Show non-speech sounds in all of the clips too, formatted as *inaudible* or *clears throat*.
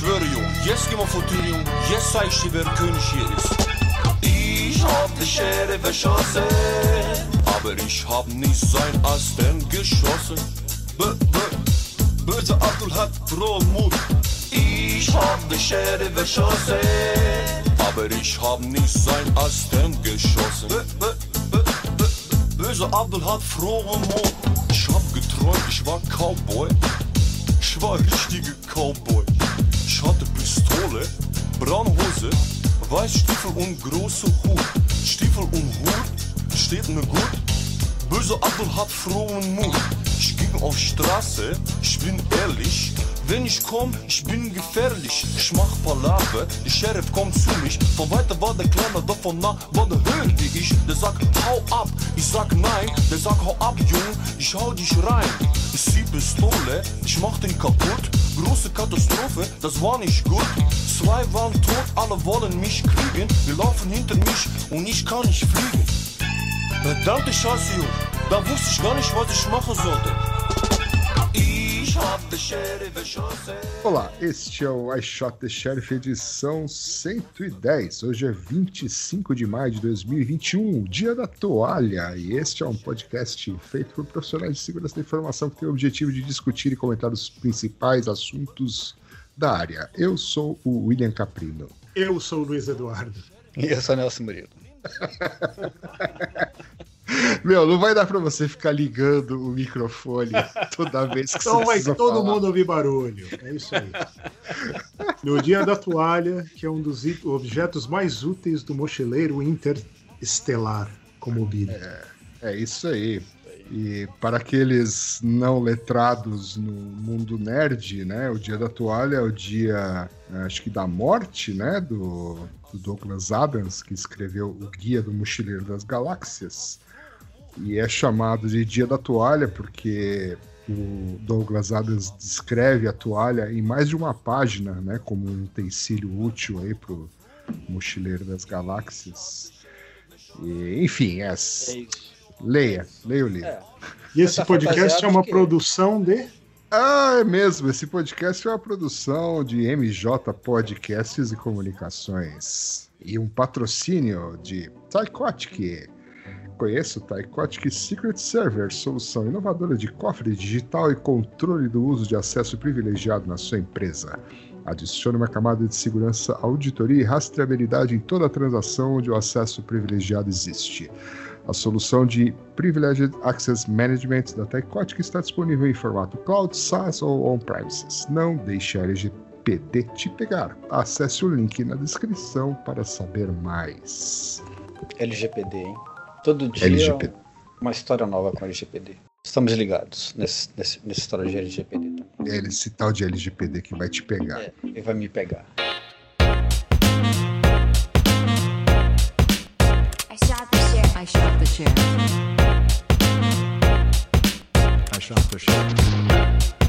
schwöre, Jung, jetzt gehen wir vor Tür, Jung, jetzt zeig ich dir, wer König hier ist. Ich hab die Schere verschossen, aber ich hab nicht sein Asten geschossen. B -b Böse Abdul hat frohen Mut. Ich hab die Schere verschossen, aber ich hab nicht sein Asten geschossen. B Böse Abdul hat frohen Mut. Ich hab geträumt, ich war Cowboy. Ich war richtige Cowboy. Ich hatte Pistole, braune Hose, Weißstiefel und große Hut. Stiefel und Hut steht mir gut. Böse Abdul hat frohen Mut. Ich ging auf Straße, ich bin ehrlich. Wenn ich komm, ich bin gefährlich. Ich mach Palaver, der Sheriff kommt zu mich. Von weiter war der Kleine, doch von nah war der höher wie ich. Der sagt, hau ab, ich sag nein. Der sagt, hau ab, Junge, ich hau dich rein. Ich zieh Pistole, ich mach den kaputt. Große Katastrophe, das war nicht gut. Zwei waren tot, alle wollen mich kriegen. Wir laufen hinter mich und ich kann nicht fliegen. Verdammte Scheiße, Junge, da wusste ich gar nicht, was ich machen sollte. Olá, este é o I Shot the Sheriff edição 110. Hoje é 25 de maio de 2021, dia da toalha, e este é um podcast feito por profissionais de segurança da informação que tem o objetivo de discutir e comentar os principais assuntos da área. Eu sou o William Caprino. Eu sou o Luiz Eduardo. E eu sou Nelson Murilo. *laughs* *laughs* Meu, não vai dar pra você ficar ligando o microfone toda vez que Então você vai precisa todo falar. mundo ouvir barulho. É isso aí. No dia da toalha, que é um dos objetos mais úteis do mochileiro interestelar, como o Billy. É isso aí. E para aqueles não letrados no mundo nerd, né? O dia da toalha é o dia, acho que da morte, né? Do, do Douglas Adams, que escreveu o Guia do Mochileiro das Galáxias. E é chamado de Dia da Toalha porque o Douglas Adams descreve a toalha em mais de uma página, né? Como um utensílio útil aí pro Mochileiro das Galáxias. E, enfim, é, É leia, leia o livro. É. E esse podcast é uma quê? produção de. Ah, é mesmo. Esse podcast é uma produção de MJ Podcasts e Comunicações. E um patrocínio de Tycotic. Conheça o Tycotic Secret Server, solução inovadora de cofre digital e controle do uso de acesso privilegiado na sua empresa. Adicione uma camada de segurança, auditoria e rastreabilidade em toda transação onde o acesso privilegiado existe. A solução de Privileged Access Management da Tycotic está disponível em formato cloud, SaaS ou on-premises. Não deixe a LGPD te pegar. Acesse o link na descrição para saber mais. LGPD, hein? Todo dia LGPD. uma história nova com LGPD. Estamos ligados nesse, nesse, nessa história de LGPD. É esse tal de LGPD que vai te pegar. É, ele vai me pegar. I shot the sheriff. I shot the sheriff. I shot the sheriff.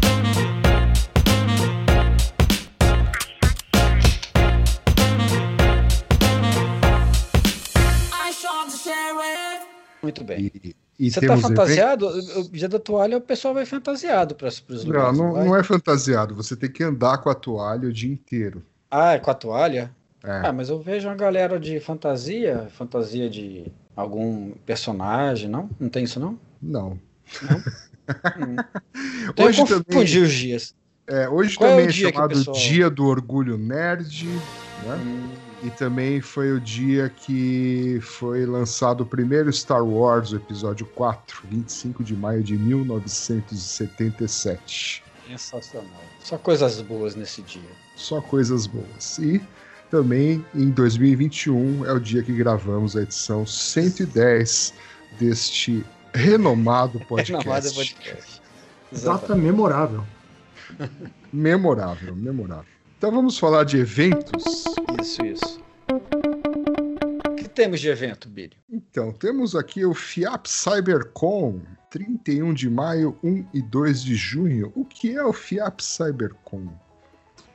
Muito bem. E, e Você tá temos fantasiado? O dia da toalha, o pessoal vai fantasiado para os Não, lugares. não, vai? não é fantasiado. Você tem que andar com a toalha o dia inteiro. Ah, é com a toalha? É. Ah, mas eu vejo uma galera de fantasia, fantasia de algum personagem, não? Não tem isso, não? Não. Hum. *laughs* Então Hoje eu também- confundi os dias. É, hoje Qual é também é, o chamado pessoal- Dia do Orgulho Nerd, né? Hum, E também foi o dia que foi lançado o primeiro Star Wars, o episódio 4, 25 de maio de 1977. sensacional. Só coisas boas nesse dia. Só coisas boas. E também em 2021 é o dia que gravamos a edição 110 deste renomado *laughs* podcast. Renomado podcast. Data memorável. Memorável, memorável. Então vamos falar de eventos. Isso, isso. O que temos de evento, Billy? Então, temos aqui o FIAP CyberCon, 31 de maio, 1 e 2 de junho. O que é o FIAP CyberCon?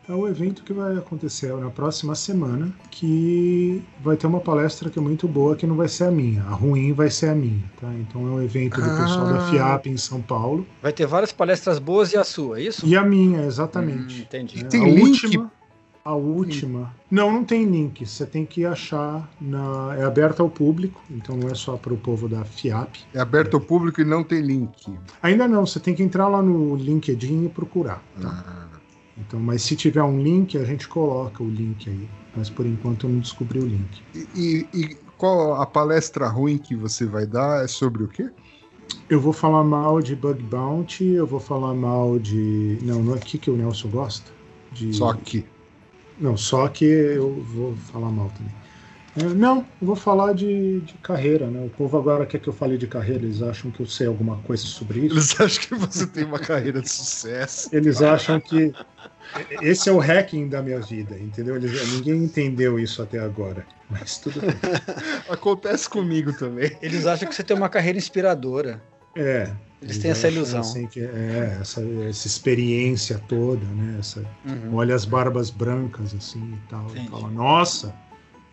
É o evento que vai acontecer na próxima semana, que vai ter uma palestra que é muito boa, que não vai ser a minha. A ruim vai ser a minha, tá? Então é um evento do pessoal da Ah. FIAP em São Paulo. Vai ter várias palestras boas e a sua, é isso? E a minha, Hum, exatamente. entendi. É, tem a link? última A última. Não, não tem link. Você tem que achar. Na... É aberta ao público, então não é só para o povo da FIAP. É aberto ao público e não tem link. Ainda não, você tem que entrar lá no LinkedIn e procurar. Tá? Ah, Então, mas se tiver um link, a gente coloca o link aí. Mas por enquanto eu não descobri o link. e, e- e qual a palestra ruim que você vai dar é sobre o quê? Eu vou falar mal de Bug Bounty, eu vou falar mal de. Não, não é aqui que o Nelson gosta. De... Só que. Não, só que eu vou falar mal também. Não, eu vou falar de, de carreira, né? O povo agora quer que eu fale de carreira, eles acham que eu sei alguma coisa sobre isso. Eles acham que você tem uma carreira de sucesso. Eles acham que esse é o hacking da minha vida, entendeu? Eles, ninguém entendeu isso até agora. Mas tudo bem. *laughs* Acontece comigo também. Eles acham que você tem uma carreira inspiradora. É. Eles têm essa ilusão. assim, que é, essa, essa experiência toda, né? Essa, Uhum. olha as barbas brancas assim e tal. E fala, nossa,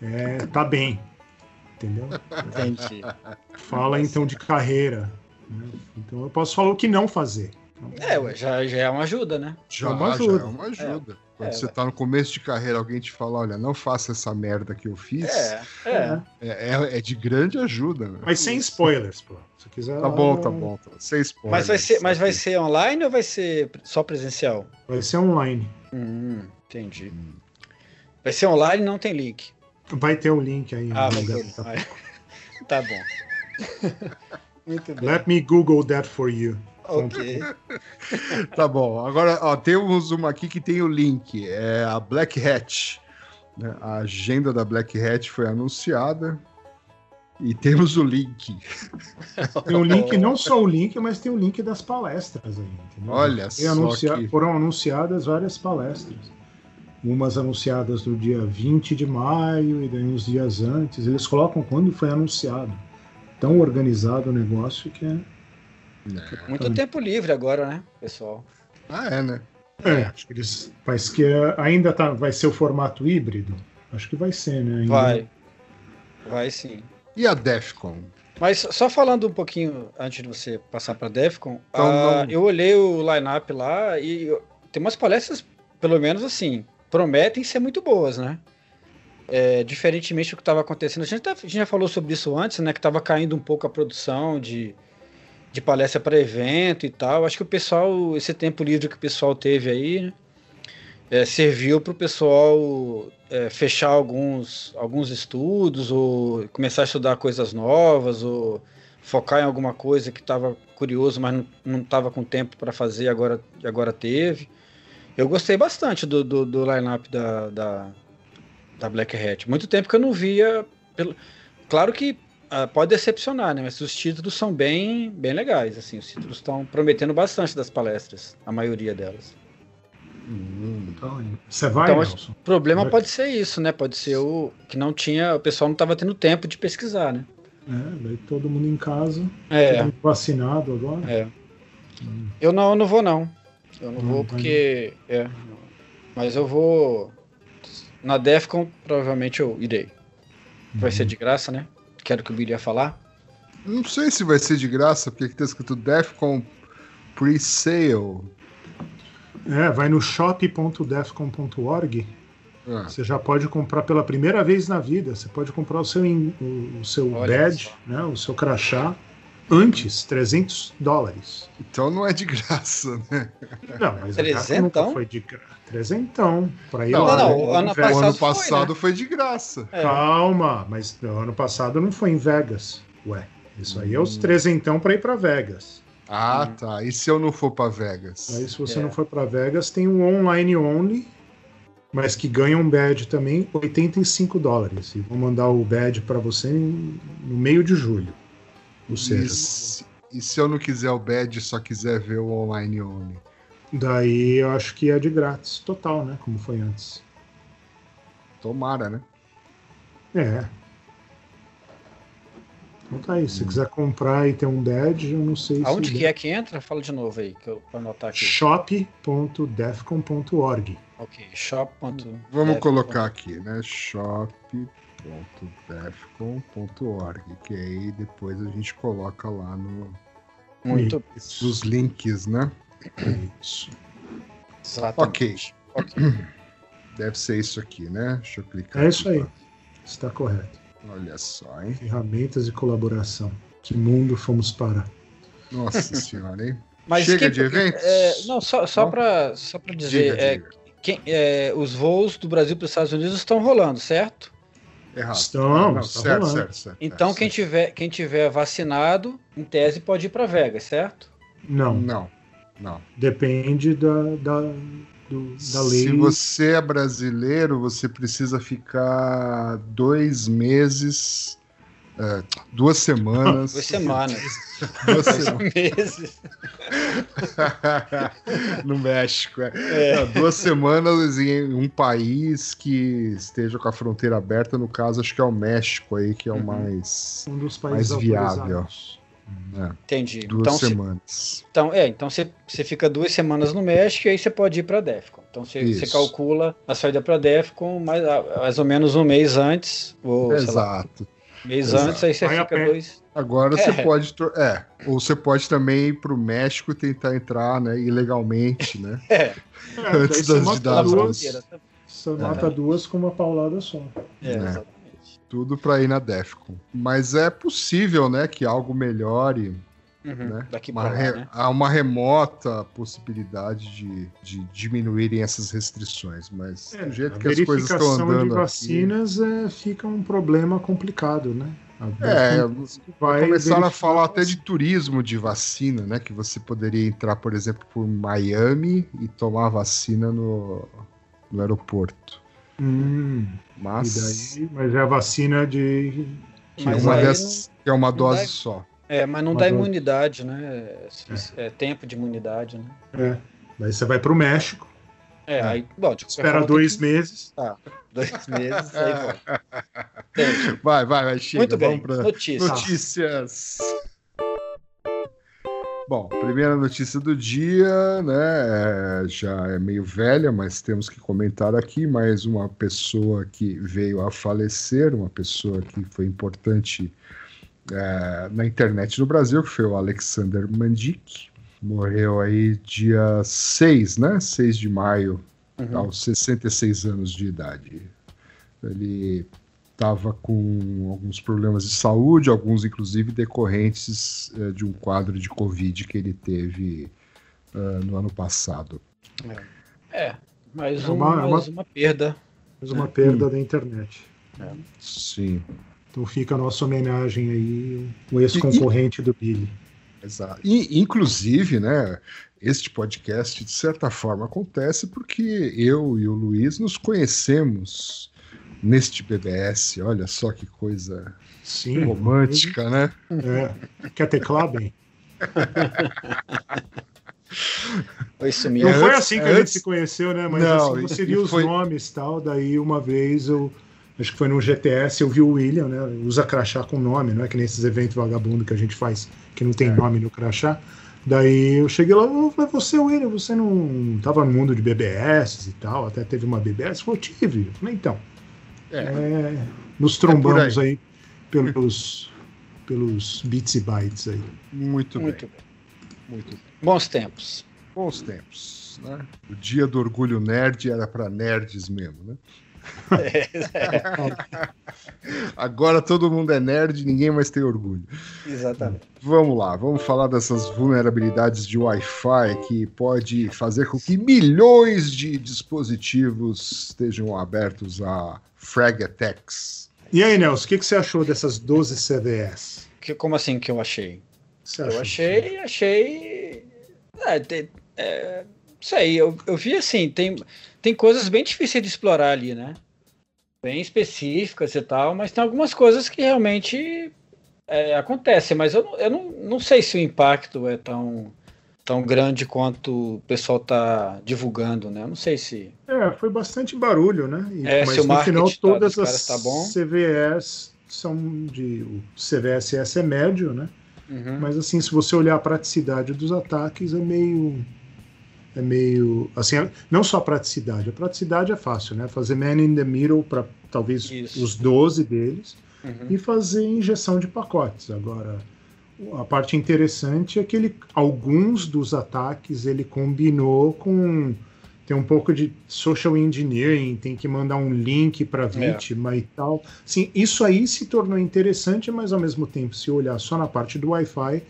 é, tá bem. Entendeu? Entendi. Fala então de carreira. né? Então eu posso falar o que não fazer. É, já, já é uma ajuda, né? Já, uma já ajuda. é uma ajuda. Quando É, você tá no começo de carreira, alguém te fala, olha, não faça essa merda que eu fiz, É, é. É. é, é- é de grande ajuda. né? Mas sem spoilers, pô. Se quiser. Tá bom, tá bom. Tá. Sem spoilers. Mas vai, ser, mas vai ser online ou vai ser só presencial? Vai ser online. Hum, entendi. Vai ser online não tem link. Vai ter o link aí. Ah, no vai lugar ter. tá. Tá bom. Muito bem. Let me Google that for you. Ok. *laughs* Tá bom. Agora, ó, temos uma aqui que tem o link. É a Black Hat. né? A agenda da Black Hat foi anunciada. E temos o link. *laughs* Tem o link, não só o link, mas tem o link das palestras aí. Entendeu? Olha Tem só anuncia- que- Foram anunciadas várias palestras. Umas anunciadas no dia 20 de maio e daí uns dias antes. Eles colocam quando foi anunciado. Tão organizado o negócio que é. Muito tempo livre agora, né, pessoal? Ah, é, né? É, acho que eles. Mas que é- ainda tá, vai ser o formato híbrido? Acho que vai ser, né? Ainda- Vai. Vai sim. E a Defcon? Mas só falando um pouquinho antes de você passar para Defcon, Então, ah, eu olhei o line-up lá e tem umas palestras, pelo menos assim, prometem ser muito boas, né? É, diferentemente do que estava acontecendo, a gente, tá- a gente já falou sobre isso antes, né? Que estava caindo um pouco a produção de, de palestra para evento e tal. Acho que o pessoal, esse tempo livre que o pessoal teve aí, né, é, serviu para o pessoal é, fechar alguns, alguns estudos ou começar a estudar coisas novas ou focar em alguma coisa que estava curioso, mas não- estava com tempo para fazer, agora, agora teve. Eu gostei bastante do, do, do line-up da, da, da Black Hat. Muito tempo que eu não via. Pelo... Claro que ah, pode decepcionar, né? Mas os títulos são bem, bem legais. Assim, os títulos estão prometendo bastante das palestras, a maioria delas. Então, Você vai, Então, Nelson? O problema pode ser isso, né? Pode ser o que não tinha, o pessoal não estava tendo tempo de pesquisar, né? É, daí todo mundo em casa, É, vacinado agora. é. Eu não, eu não vou não. Eu não Não, vou vai porque é. Mas eu vou na Defcon, provavelmente eu irei. Vai Uhum. ser de graça, né? Quero que o Billy ia falar. Não sei se vai ser de graça, porque aqui tá escrito Defcon Pre-Sale. É, vai no shop.defcon.org. Ah, Você já pode comprar pela primeira vez na vida. Você pode comprar o seu, in- o, o seu Olha badge, né, o seu crachá, antes, 300 dólares. então não é de graça, né? Não, mas a Defcon Trezentão? nunca foi de graça. Trezentão. Pra ir Não, lá, não, né, o ano Vegas. O ano foi, né? passado foi de graça. É. Calma, mas no ano passado não foi em Vegas. Ué, isso aí é os trezentão pra ir pra Vegas. Ah, tá. E se eu não for pra Vegas? Aí se você É. não for pra Vegas, tem um online only, mas que ganha um badge também, 85 dólares. E vou mandar o badge pra você no meio de julho. Ou E seja, se, e se eu não quiser o badge, só quiser ver o online only? daí eu acho que é de grátis, total, né? Como foi antes. Tomara, né? É. Então tá aí, se quiser comprar e ter um badge, eu não sei Aonde se. que é que entra? Fala de novo aí, que eu pra anotar aqui. shop.defcon.org. Ok, shop. Vamos colocar aqui, né? shop.defcon.org, que aí depois a gente coloca lá no, Muito nos links, né? Isso. exatamente. Ok. *clears throat* Deve ser isso aqui, né? Deixa eu clicar. É isso aí. Está correto. Olha só, hein? Ferramentas de colaboração. Que mundo fomos para? Nossa senhora, hein? *laughs* Mas Chega quem- de eventos? é, não, só, só para só pra dizer, Diga, é, diga. quem- é, os voos do Brasil para os Estados Unidos estão rolando, certo? Errado. Estão, Não, tá certo, certo, certo. Então é, quem certo. tiver, quem tiver vacinado, em tese, pode ir para Vegas, certo? Não. Não, não. Depende da, da, do- da lei. Se você é brasileiro, você precisa ficar dois meses, é, duas semanas. Duas semanas, duas semanas meses. *laughs* no México. é. É. Não, duas semanas em um país que esteja com a fronteira aberta. No caso, acho que é o México aí, que é o Uhum. mais. um dos países mais viável. É, Entendi. duas Então, se- semanas. então, é, então você, você fica duas semanas no México e aí você pode ir para Defcon. Então você, calcula a saída para Defcon mais, mais ou menos um mês antes, ou sei lá, Exato. um mês Exato. antes, aí você Vai fica dois. Agora É. você pode. É, ou você pode também ir para o México e tentar entrar né, ilegalmente, né? *laughs* É, É, *laughs* Antes das- duas, você mata duas com uma paulada só. é, É. exatamente. Tudo para ir na Defcon. Mas é possível, né, que algo melhore Uhum, né? Daqui Uma re- né? Há uma remota possibilidade de, de diminuírem essas restrições, mas É, do jeito a que as coisas estão verificação andando de vacinas é, fica um problema complicado, né? A É, começaram a falar até de turismo de vacina, né? Que você poderia entrar, por exemplo, por Miami e tomar a vacina no, no aeroporto. Hum, Mas e daí, mas é a vacina de. que é uma, dessas- que é uma dose só. É, mas não Uma dá imunidade, né? É, é tempo de imunidade, né? É. Daí você vai para o México, É, aí, bom, qualquer espera dois que- meses. dois *laughs* meses, aí volta. *laughs* Vai, vai, vai, chega. Muito bem. Vamos pra... Notícia. Notícias. Bom, primeira notícia do dia, né? é, já é meio velha, mas temos que comentar aqui mais uma pessoa que veio a falecer, uma pessoa que foi importante é, na internet no Brasil, que foi o Alexander Mandic. Morreu aí dia 6, né? 6 de maio, Uhum. aos 66 anos de idade. Ele estava com alguns problemas de saúde, alguns inclusive decorrentes eh, de um quadro de Covid que ele teve ah, no ano passado. É, mais, É um, uma- é mais uma perda. Mais uma Hum. perda da internet. Sim, Então fica a nossa homenagem aí, o ex-concorrente do Billy. exato. E, inclusive, né, este podcast, de certa forma, acontece porque eu e o Luiz nos conhecemos neste BBS. Olha só que coisa Sim. romântica, né? É. Quer teclar bem? *laughs* Foi isso Não mesmo. Foi assim que a antes- gente se conheceu, né? Mas Não, assim, você viu e os foi- nomes e tal. Daí uma vez eu. Acho que foi no GTS, eu vi o William, né? Usa crachá com nome, não é que nesses eventos vagabundo que a gente faz que não tem É. nome no crachá. Daí eu cheguei lá, eu falei, você, William, você não tava no mundo de BBS e tal, até teve uma BBS? Falou, tive. Eu falei, então, É, é, nos trombamos por aí. pelos, pelos bits e bytes aí. muito, Muito bem, bem. muito bem. Bons tempos. Bons tempos, né? O dia do orgulho nerd era para nerds mesmo, né? *laughs* Agora todo mundo é nerd, ninguém mais tem orgulho. Exatamente. Vamos lá, vamos falar dessas vulnerabilidades de Wi-Fi que pode fazer com que milhões de dispositivos estejam abertos a frag attacks. E aí, Nelson, o que, que você achou dessas 12 CVS? Que, como assim que eu achei? Eu achei, achei. É, é, sei, eu, eu vi assim, tem, tem coisas bem difíceis de explorar ali, né? Bem específicas e tal, mas tem algumas coisas que realmente é, acontecem, mas eu, não- eu não, não sei se o impacto é tão, tão grande quanto o pessoal está divulgando, né? Eu não sei se. É, foi bastante barulho, né? E- É, mas no final tá- todas as tá. CVS são de. O CVSS é médio, né? Uhum. Mas assim, se você olhar a praticidade dos ataques, é meio. É meio. Assim, é- não só a praticidade. A praticidade é fácil, né? Fazer man in the middle para talvez Isso. os 12 deles Uhum. e fazer injeção de pacotes. Agora, a parte interessante é que ele, alguns dos ataques ele combinou com tem um pouco de social engineering, tem que mandar um link para vítima e tal. Sim, isso aí se tornou interessante, mas ao mesmo tempo, se olhar só na parte do Wi-Fi,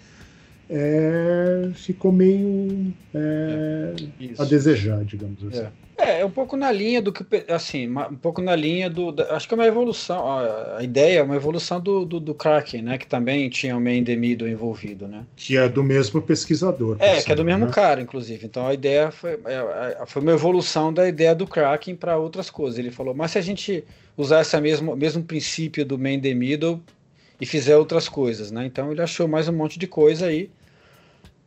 é, ficou meio é, Isso. a desejar, digamos assim. É. É, é um pouco na linha do que, assim, um pouco na linha do, da- acho que é uma evolução, a, a ideia é uma evolução do, do, do Kraken, né, que também tinha o main middle envolvido, né. Que é do mesmo pesquisador. É, que é do mesmo né? cara, inclusive. Então a ideia foi, é, é, foi uma evolução da ideia do Kraken para outras coisas. Ele falou, mas se a gente usar esse mesmo, mesmo princípio do main middle e fizer outras coisas, né? Então ele achou mais um monte de coisa aí.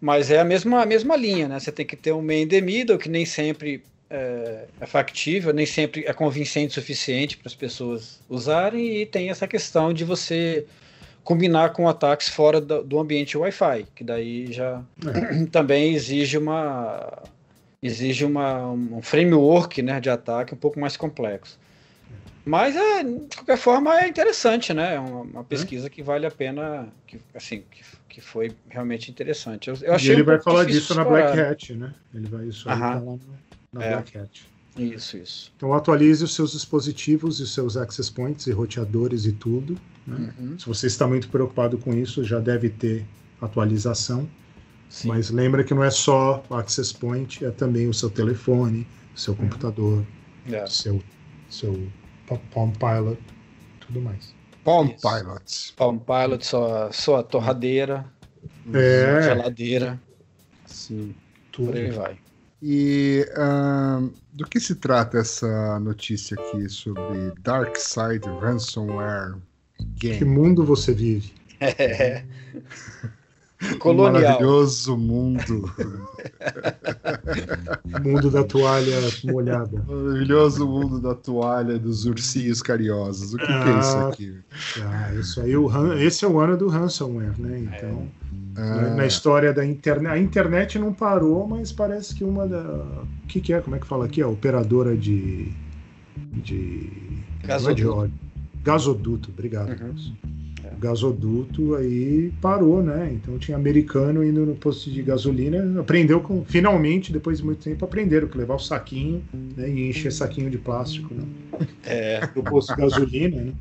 Mas é a mesma, a mesma linha, né? Você tem que ter um main the middle que nem sempre é, é factível, nem sempre é convincente o suficiente para as pessoas usarem, e tem essa questão de você combinar com ataques fora do, do ambiente Wi-Fi, que daí já *clears throat* também exige uma exige uma, um framework né, de ataque um pouco mais complexo. Mas é, de qualquer forma é interessante, né? É uma, uma pesquisa que vale a pena, que, assim, que, que foi realmente interessante. Eu, eu E achei ele um vai falar disso na. Black Hat, né? Ele vai isso aí tá lá no- na É. Black Hat. Isso, isso. Então atualize os seus dispositivos e os seus access points e roteadores e tudo. né? Uhum. Se você está muito preocupado com isso, já deve ter atualização. Sim. Mas lembra que não é só o access point, é também o seu telefone, o seu computador, É. seu, seu Pa- Palm Pilot, tudo mais. Palm Isso. Pilots. Palm Pilot, sua, sua torradeira, É, geladeira, Sim. tudo. por aí vai. E ahn, do que se trata essa notícia aqui sobre Dark Side Ransomware Que Game? mundo você vive? *laughs* *laughs* É. Um *laughs* Colonial. maravilhoso mundo. *laughs* Mundo da toalha molhada. maravilhoso mundo da toalha dos ursinhos carinhosos. O que, que é isso Ah, aqui? Ah, isso aí, o, ran- esse é o ano do ransomware, né? Então, na, Ah, na história da internet. A internet não parou, mas parece que uma da. O que, que é? Como é que fala aqui? A operadora de. de. é de Gasoduto. óleo. Gasoduto, obrigado. Uhum. Gasoduto aí parou, né? Então tinha americano indo no posto de gasolina, aprendeu com. Finalmente, depois de muito tempo, aprenderam que levar o saquinho né, e encher saquinho de plástico né, É, no posto de gasolina, né?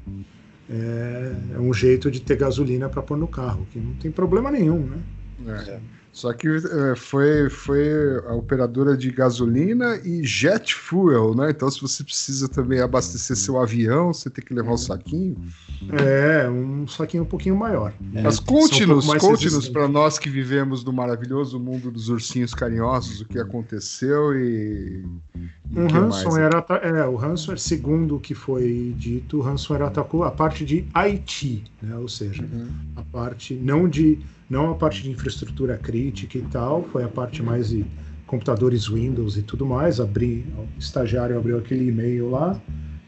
É, é um jeito de ter gasolina para pôr no carro, que não tem problema nenhum, né? é. Só que é, foi, foi a operadora de gasolina e jet fuel, né? Então, se você precisa também abastecer seu avião, você tem que levar o saquinho. É, um saquinho um pouquinho maior. Mas São um conte-nos, conte-nos para nós que vivemos no maravilhoso mundo dos ursinhos carinhosos, o que aconteceu e. e Um o que mais? ransomware, ata- é, o ransomware, segundo o que foi dito, o ransomware atacou a parte de IT, né? ou seja, Uhum. a parte não de não a parte de infraestrutura crítica e tal, foi a parte mais de computadores Windows e tudo mais. Abri, o estagiário abriu aquele e-mail lá,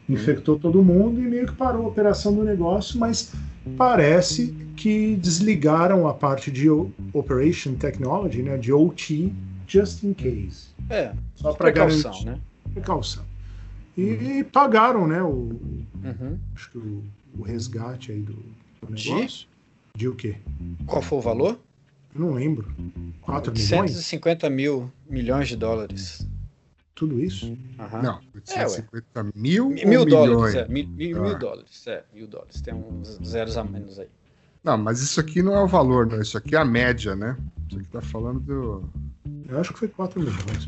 infectou todo mundo e meio que parou a operação do negócio, mas parece que desligaram a parte de Operation Technology, né, de OT, just in case. é Só para precaução, garantir né? precaução. E, e pagaram, né, o, Uhum. acho que o, o resgate aí do, do negócio. De o quê? Qual foi o valor? Eu não lembro. 4 milhões? 150 mil milhões de dólares. Tudo isso? Aham. Não, 850 mil Mi- ou Mil milhões? dólares, é. Mil, mil, Ah. mil dólares, é. Mil dólares. Tem uns zeros a menos aí. Não, mas isso aqui não é o valor, não. Isso aqui é a média, né? Isso aqui tá falando do. Eu acho que foi 4 milhões.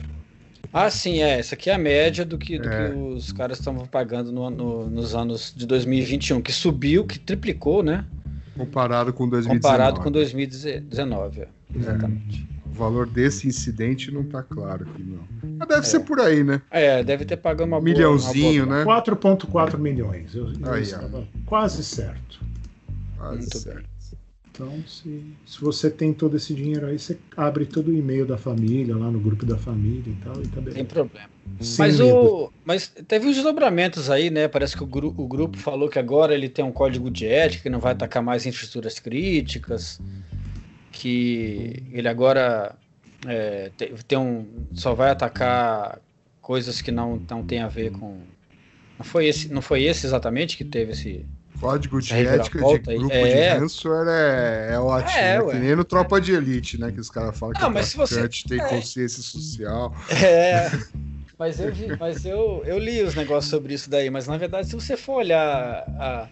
Ah, sim, é. Essa aqui é a média do que, do É. que os caras estavam pagando no, no- nos anos de 2021, que subiu, que triplicou, né? Comparado com 2019. Comparado com 2019, é. Exatamente. O valor desse incidente não tá claro aqui, não. Mas deve ser por aí, né? É, deve ter pago uma Um boa- milhãozinho, uma boa- né? 4,4 milhões. Eu, eu Aí, ó. estava quase certo. Quase Muito certo. Então, se, se você tem todo esse dinheiro aí, você abre todo o e-mail da família, lá no grupo da família e tal, e tá Tem beleza. problema. Sem Mas, medo. o, mas teve uns desdobramentos aí, né? Parece que o, gru- o grupo falou que agora ele tem um código de ética que não vai atacar mais infraestruturas críticas, que ele agora é, te- tem um, só vai atacar coisas que não, não tem a ver com. Não foi, esse, não foi esse exatamente que teve esse. Código de ética de grupo É. de ransomware é, é ótimo. É, né? Que nem no Tropa de Elite, né? Que os caras falam que Ah, o mas se você- traficante tem é. consciência social. É. *laughs* Mas eu, vi- mas eu, eu li os negócios sobre isso daí, mas na verdade, se você for olhar a,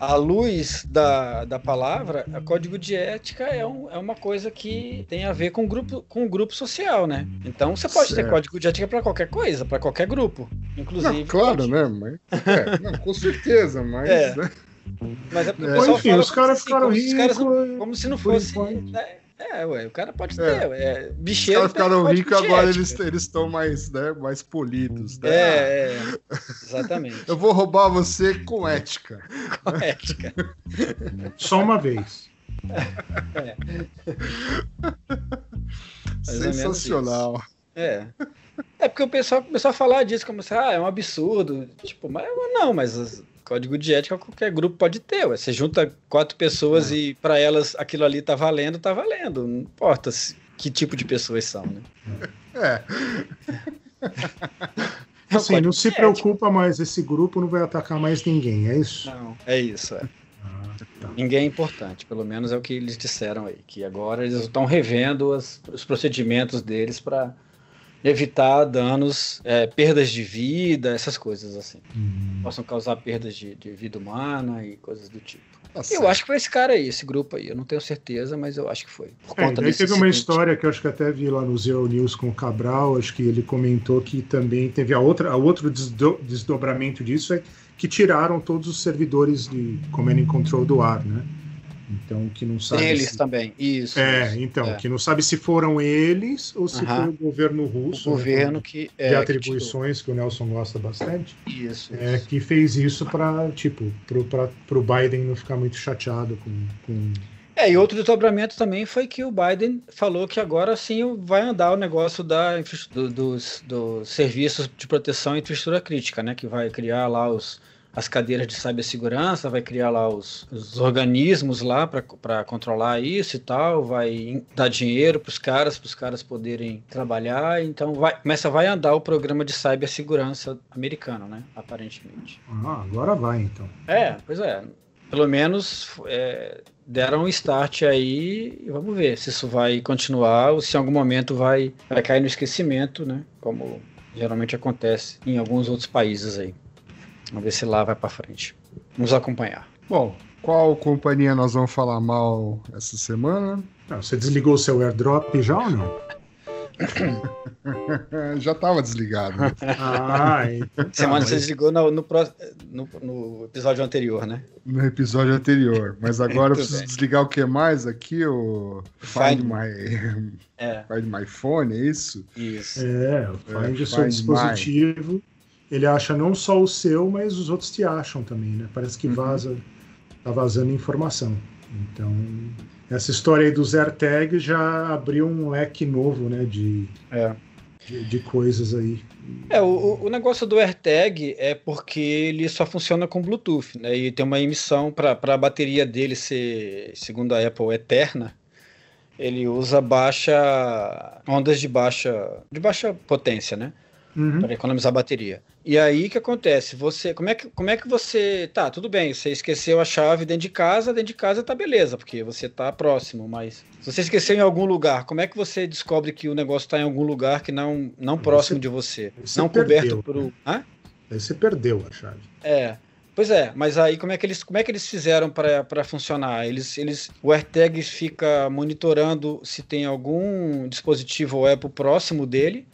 a luz da, da palavra, o código de ética é, um, é uma coisa que tem a ver com o grupo, com grupo social, né? Então você pode ter Certo. código de ética para qualquer coisa, para qualquer grupo. Inclusive. Não, claro, pode- né? Mas, é, não, com certeza, mas. É. né? Mas é porque É. o pessoal Enfim, fala os como caras se- ficaram como ricos. Como se não fosse. né? É, ué, o cara pode É. ter. É, Os bicheiro caras tem ficaram ricos agora, ética. eles estão mais, né, mais polidos. Né? É, é, *laughs* exatamente. Eu vou roubar você com ética. *laughs* ética. Só uma vez. *laughs* Menos Sensacional. É. É porque o pessoal começou a falar disso, como se, ah, é um absurdo. Tipo, mas não, mas código de ética qualquer grupo pode ter. Ué. Você junta quatro pessoas e para elas aquilo ali tá valendo, tá valendo. Não importa se- que tipo de pessoas são, né? É. *laughs* É Assim, não se ética. preocupa mais, esse grupo não vai atacar mais ninguém, é isso? Não, é isso, é. Ah, tá. Ninguém é importante, pelo menos é o que eles disseram aí, que agora eles estão revendo as- os procedimentos deles para evitar danos, é, perdas de vida, essas coisas assim. Hum. Possam causar perdas de, de vida humana e coisas do tipo. Tá Eu certo. acho que foi esse cara aí, esse grupo aí. Eu não tenho certeza, mas eu acho que foi. Por É, conta daí desse teve uma história que eu acho que até vi lá no Zero News com o Cabral, acho que ele comentou que também teve a outra, a outro desdo- desdobramento disso é que tiraram todos os servidores de Command and Control do ar, né? Então, que não sabe Deles se... também, isso. É, isso. então, É. que não sabe se foram eles ou se foi o governo O russo. né, governo que. É, de que atribuições que, o Nelson gosta bastante. Isso. é, isso. que fez isso para tipo, pra, pro Biden não ficar muito chateado com, com É, e outro desdobramento também foi que o Biden falou que agora sim vai andar o negócio da, do- dos, dos serviços de proteção e infraestrutura crítica, né? Que vai criar lá os, as cadeiras de cibersegurança, vai criar lá os, os organismos lá para controlar isso e tal, vai dar dinheiro para os caras, para os caras poderem trabalhar. Então vai, começa, vai andar o programa de cibersegurança americano, né? Aparentemente. Ah, agora vai então. É, pois é. Pelo menos é, deram um start aí e vamos ver se isso vai continuar ou se em algum momento vai, vai cair no esquecimento, né? Como geralmente acontece em alguns outros países aí. Vamos ver se lá vai para frente. Vamos acompanhar. Bom, qual companhia nós vamos falar mal essa semana? Ah, você desligou o seu airdrop já ou não? *laughs* Já estava desligado. Ah, então, Semana você desligou no, no, no- no episódio anterior, né? No episódio anterior. Mas *laughs* agora eu preciso bem. desligar o que mais aqui? O Find Find My, É, Find My Phone, é isso? isso. É, o É, Find o seu Find dispositivo. Ele acha não só o seu, mas os outros te acham também, né? Parece que Uhum. vaza, tá vazando informação. Então, essa história aí dos AirTags já abriu um leque novo, né? De, É. de, de coisas aí. É, o- o, negócio do AirTag é porque ele só funciona com Bluetooth, né? E tem uma emissão para a bateria dele ser, segundo a Apple, eterna. Ele usa baixa ondas de baixa de baixa potência, né? Uhum. Para economizar a bateria. E aí o que acontece? Você, como é que, como é que você, tá, tudo bem, você esqueceu a chave dentro de casa, dentro de casa tá beleza, porque você tá próximo, mas se você esqueceu em algum lugar, como é que você descobre que o negócio está em algum lugar que não não próximo de você, você não perdeu, coberto por um, Hã? Aí você perdeu a chave. É. Pois é, mas aí como é que eles, como é que eles fizeram para funcionar? Eles, eles, o AirTag fica monitorando se tem algum dispositivo Apple próximo dele,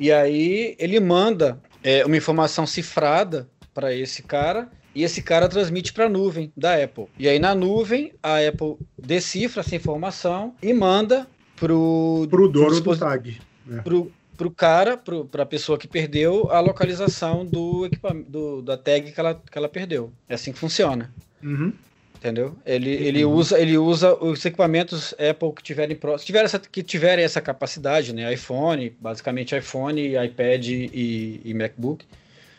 e aí ele manda é, uma informação cifrada para esse cara, e esse cara transmite para a nuvem da Apple. E aí na nuvem a Apple decifra essa informação e manda pro Pro dono do tag. pro, pro cara, pro, pra pessoa que perdeu, a localização do equipamento, do, da tag que ela, que ela perdeu. É assim que funciona. Uhum. Entendeu? Ele, ele, usa, ele usa os equipamentos Apple que tiverem próximo, tiver essa, que tiverem essa capacidade, né? iPhone, basicamente iPhone, iPad e, e MacBook,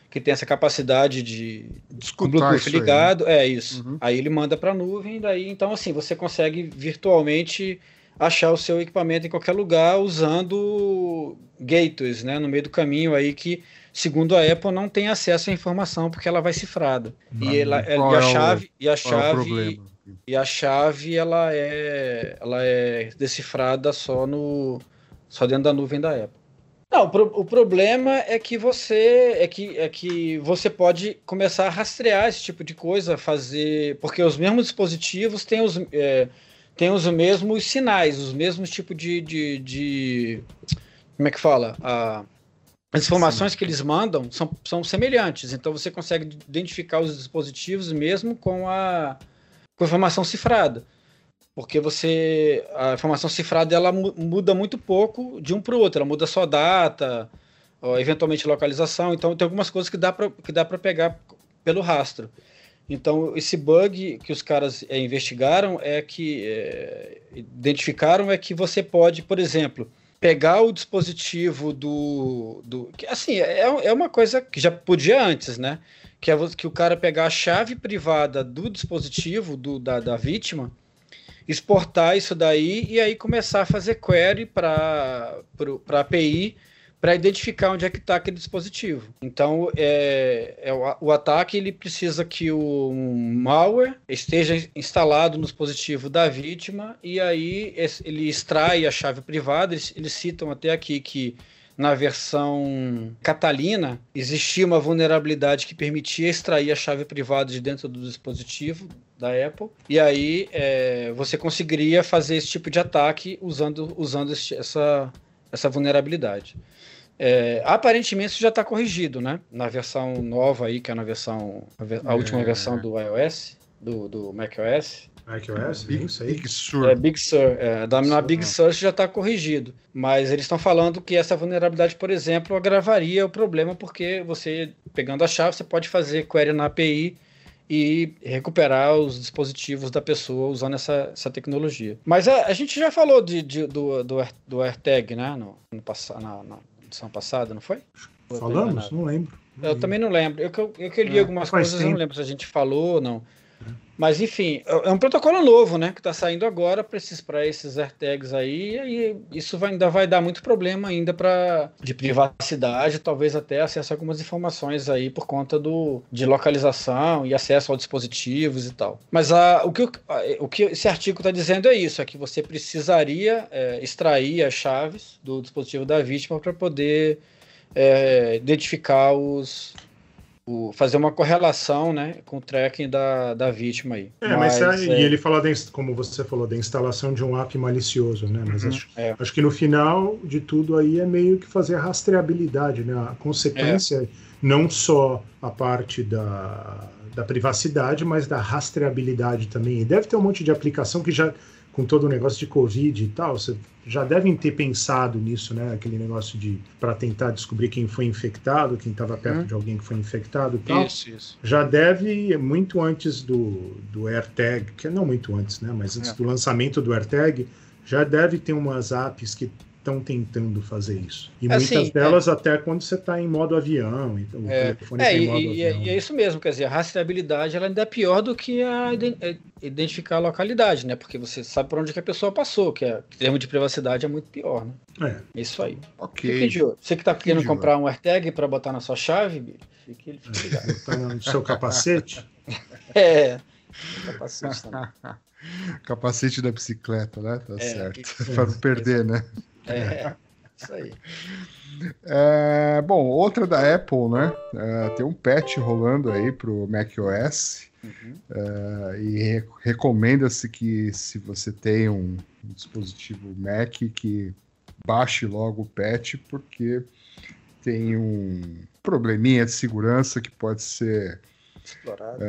que tem essa capacidade de Escutar Bluetooth isso aí, né? ligado, é isso. Uhum. Aí ele manda para a nuvem, daí então assim você consegue virtualmente achar o seu equipamento em qualquer lugar usando gateways, né, no meio do caminho aí que segundo a Apple não tem acesso à informação porque ela vai cifrada. E, ela, Qual e a é o- chave e a é chave problema? e a chave ela é ela é decifrada só no só dentro da nuvem da Apple. Não, o, pro- o problema é que você é que, é que você pode começar a rastrear esse tipo de coisa, fazer. Porque os mesmos dispositivos têm os, é, têm os mesmos sinais, os mesmos tipos de, de, de- Como é que fala? A- as informações que eles mandam são, são semelhantes, então você consegue identificar os dispositivos mesmo com a, com a informação cifrada. Porque você. A informação cifrada ela mu- muda muito pouco de um para o outro. Ela muda só data, ó, eventualmente localização. Então tem algumas coisas que dá para que dá para pegar pelo rastro. Então esse bug que os caras é, investigaram é que é, identificaram é que você pode, por exemplo, pegar o dispositivo do, do que, assim é, é uma coisa que já podia antes, né? Que é que o cara pegar a chave privada do dispositivo do, da, da vítima exportar isso daí e aí começar a fazer query para a API para identificar onde é que está aquele dispositivo. Então, é, é o, o ataque ele precisa que o malware esteja instalado no dispositivo da vítima e aí ele extrai a chave privada. Eles, eles citam até aqui que na versão Catalina existia uma vulnerabilidade que permitia extrair a chave privada de dentro do dispositivo da Apple. E aí é, você conseguiria fazer esse tipo de ataque usando, usando esse- essa, essa vulnerabilidade. É, aparentemente isso já está corrigido, né? Na versão nova aí, que é na versão. A, ve- a última É. versão do iOS, do, do macOS. macOS, Big. Big Sur. É, Big Sur, é, da, na Big. Sur já está corrigido. Mas eles estão falando que essa vulnerabilidade, por exemplo, agravaria o problema, porque você, pegando a chave, você pode fazer query na API e recuperar os dispositivos da pessoa usando essa, essa tecnologia. Mas a, a gente já falou de, de- do, do, do AirTag, né? No, no, na, na edição passada, não foi? Falamos? Não lembro. Eu também não lembro. Eu, que eu, eu li É, algumas faz coisas, não lembro se a gente falou ou não. Mas, enfim, é é um protocolo novo, né? Que está saindo agora para esses, esses AirTags aí. E isso vai, ainda vai dar muito problema ainda para de privacidade, talvez até acesso a algumas informações aí por conta do, de localização e acesso aos dispositivos e tal. Mas a, o, que, a- o que esse artigo está dizendo é isso: é que você precisaria é, extrair as chaves do dispositivo da vítima para poder é, identificar os. O- fazer uma correlação né, com o tracking da, da vítima aí. É, mas, é, é, e ele fala, da, ins- como você falou, da instalação de um app malicioso, né? Mas acho, é. acho que no final de tudo aí é meio que fazer a rastreabilidade, né? A consequência, não só a parte da, da privacidade, mas da rastreabilidade também. E deve ter um monte de aplicação que já, com todo o negócio de Covid e tal, você já devem ter pensado nisso, né? Aquele negócio de para tentar descobrir quem foi infectado, quem estava perto Hum. de alguém que foi infectado e tal Isso, isso. já deve, muito antes do, do AirTag, que não muito antes, né? Mas antes É. do lançamento do AirTag, já deve ter umas apps que estão tentando fazer isso. E Assim, muitas delas até quando você está em modo avião, então o É, telefone É, está em e, modo e- avião. e é isso mesmo, quer dizer, a rastreabilidade ela ainda é pior do que a iden- é, identificar a localidade, né? Porque você sabe por onde que a pessoa passou, que é, em termos de privacidade é muito pior, né? É. É isso aí. Ok. Fique de olho. Você que tá querendo comprar um AirTag para botar na sua chave, bicho, fique, fique ligado. Tá no seu capacete? *laughs* é. Capacete. *laughs* Capacete da bicicleta, né? Tá É, certo. Para não perder, né? É. Isso aí. É, bom, outra da Apple, né? É, tem um patch rolando aí pro macOS. Uhum. é, e re- recomenda-se que se você tem um, um dispositivo Mac que baixe logo o patch, porque tem um probleminha de segurança que pode ser Explorado.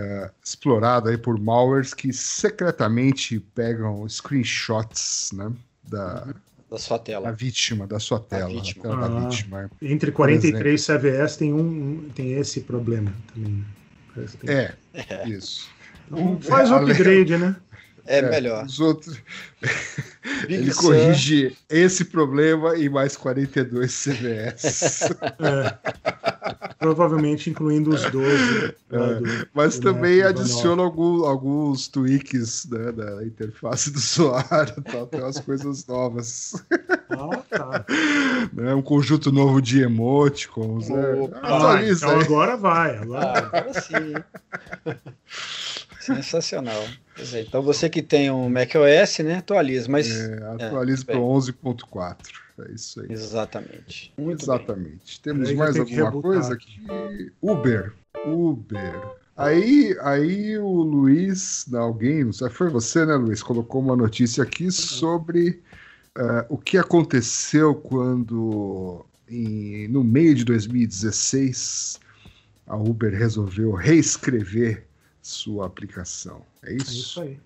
explorado aí por malwares que secretamente pegam screenshots, né? Da, Da sua da tela. vítima, da sua tela, vítima. da tela da Ah. vítima. Entre 43 CVS tem um, tem esse problema também. né? Parece que tem- É, *laughs* isso. Então, faz o upgrade, né? É, melhor. Os outros, *laughs* Big ele Sur. corrige esse problema e mais 42 CVS. É. Provavelmente incluindo os 12. lá do- Mas do também adiciona algum- alguns tweaks né, da interface do *laughs* usuário, tal, tem umas coisas novas. Ah, tá. *laughs* né, um conjunto novo de emoticons. Né? Ah, então aí. agora vai. Agora Ah, agora sim. Sensacional. Pois é, então você que tem um macOS, né, atualiza, mas É, atualiza é, para 11.4. É isso aí. Exatamente. Muito bem. Exatamente. Temos Peraí que mais alguma coisa aqui? Uber. Uber. Aí, aí o Luiz, alguém, não sei, foi você, né, Luiz? Colocou uma notícia aqui sobre eh, o que aconteceu quando, em- no meio de 2016, a Uber resolveu reescrever sua aplicação. É É isso? isso aí.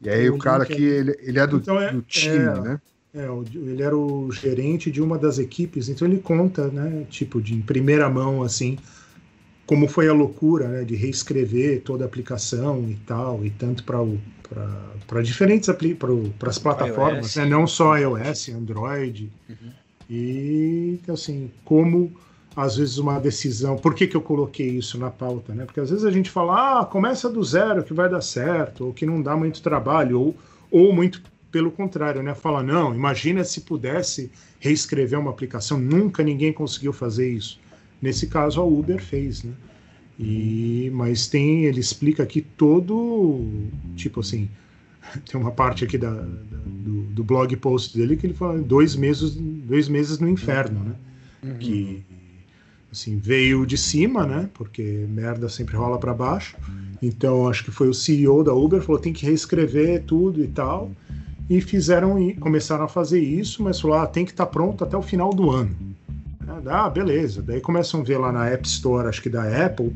E aí O o cara que é- ele, ele é do, Então é- do time, é- né? É, o- ele era o gerente de uma das equipes, então ele conta, né, tipo, de em primeira mão, assim, como foi a loucura, né, de reescrever toda a aplicação e tal, e tanto para diferentes para as plataformas, iOS. né, não só iOS, Android, Uhum. e assim, como às vezes uma decisão, por que, que eu coloquei isso na pauta, né? Porque às vezes a gente fala, ah, começa do zero que vai dar certo, ou que não dá muito trabalho, ou, ou muito pelo contrário, né? Fala, não, imagina se pudesse reescrever uma aplicação, nunca ninguém conseguiu fazer isso. Nesse caso, a Uber fez, né? E, mas tem, ele explica aqui todo, tipo assim, *laughs* tem uma parte aqui da, da- do, do blog post dele que ele fala dois meses, dois meses no inferno, né? Uhum. que assim veio de cima, né? Porque merda sempre rola para baixo. Então acho que foi o CEO da Uber falou tem que reescrever tudo e tal. E fizeram começaram a fazer isso, mas falou ah, tem que estar pronto até o final do ano. Ah, beleza. Daí começam a ver lá na App Store, acho que da Apple,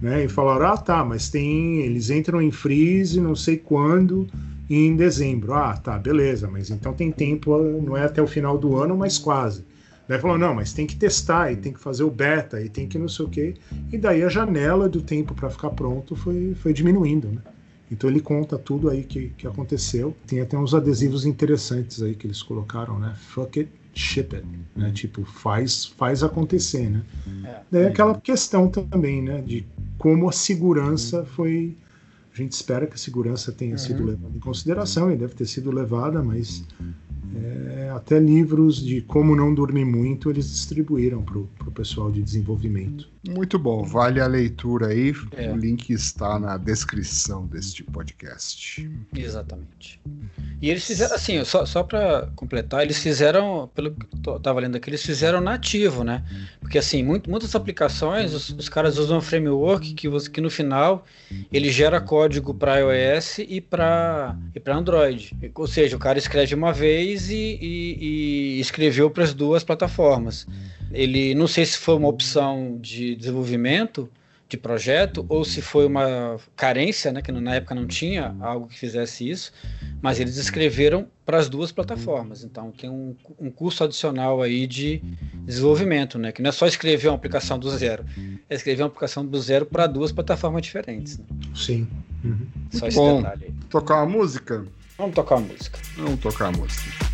né? E falaram ah tá, mas tem eles entram em freeze não sei quando em dezembro. Ah, tá, beleza, mas então tem tempo, não é até o final do ano, mas quase. Daí falou, não, mas tem que testar, e tem que fazer o beta, e tem que não sei o quê. E daí a janela do tempo para ficar pronto foi, foi diminuindo, né? Então ele conta tudo aí que, que aconteceu. Tem até uns adesivos interessantes aí que eles colocaram, né? Fuck it, ship it. Né? Tipo, faz, faz acontecer, né? É. Daí aquela questão também, né? De como a segurança foi. A gente espera que a segurança tenha sido levada em consideração, e deve ter sido levada, mas é, até livros de como não dormir muito eles distribuíram para o pessoal de desenvolvimento. Muito bom, vale a leitura aí. É. O link está na descrição deste podcast. Exatamente. E eles fizeram, assim, só, só para completar, eles fizeram, pelo que eu tava lendo aqui, eles fizeram nativo, né? Porque, assim, muito- muitas aplicações, os, os caras usam um framework que, você, que no final ele gera código para iOS e para e para Android. Ou seja, o cara escreve uma vez e, e- e escreveu para as duas plataformas. Ele, não sei se foi uma opção de desenvolvimento, de projeto, ou se foi uma carência, né, que na época não tinha algo que fizesse isso, mas eles escreveram para as duas plataformas. Então tem um, um curso adicional aí de desenvolvimento, né, que não é só escrever uma aplicação do zero, é escrever uma aplicação do zero para duas plataformas diferentes. Né? Sim. Uhum. Só Muito esse bom. detalhe aí. Tocar uma música? Vamos tocar uma música. Vamos tocar a música.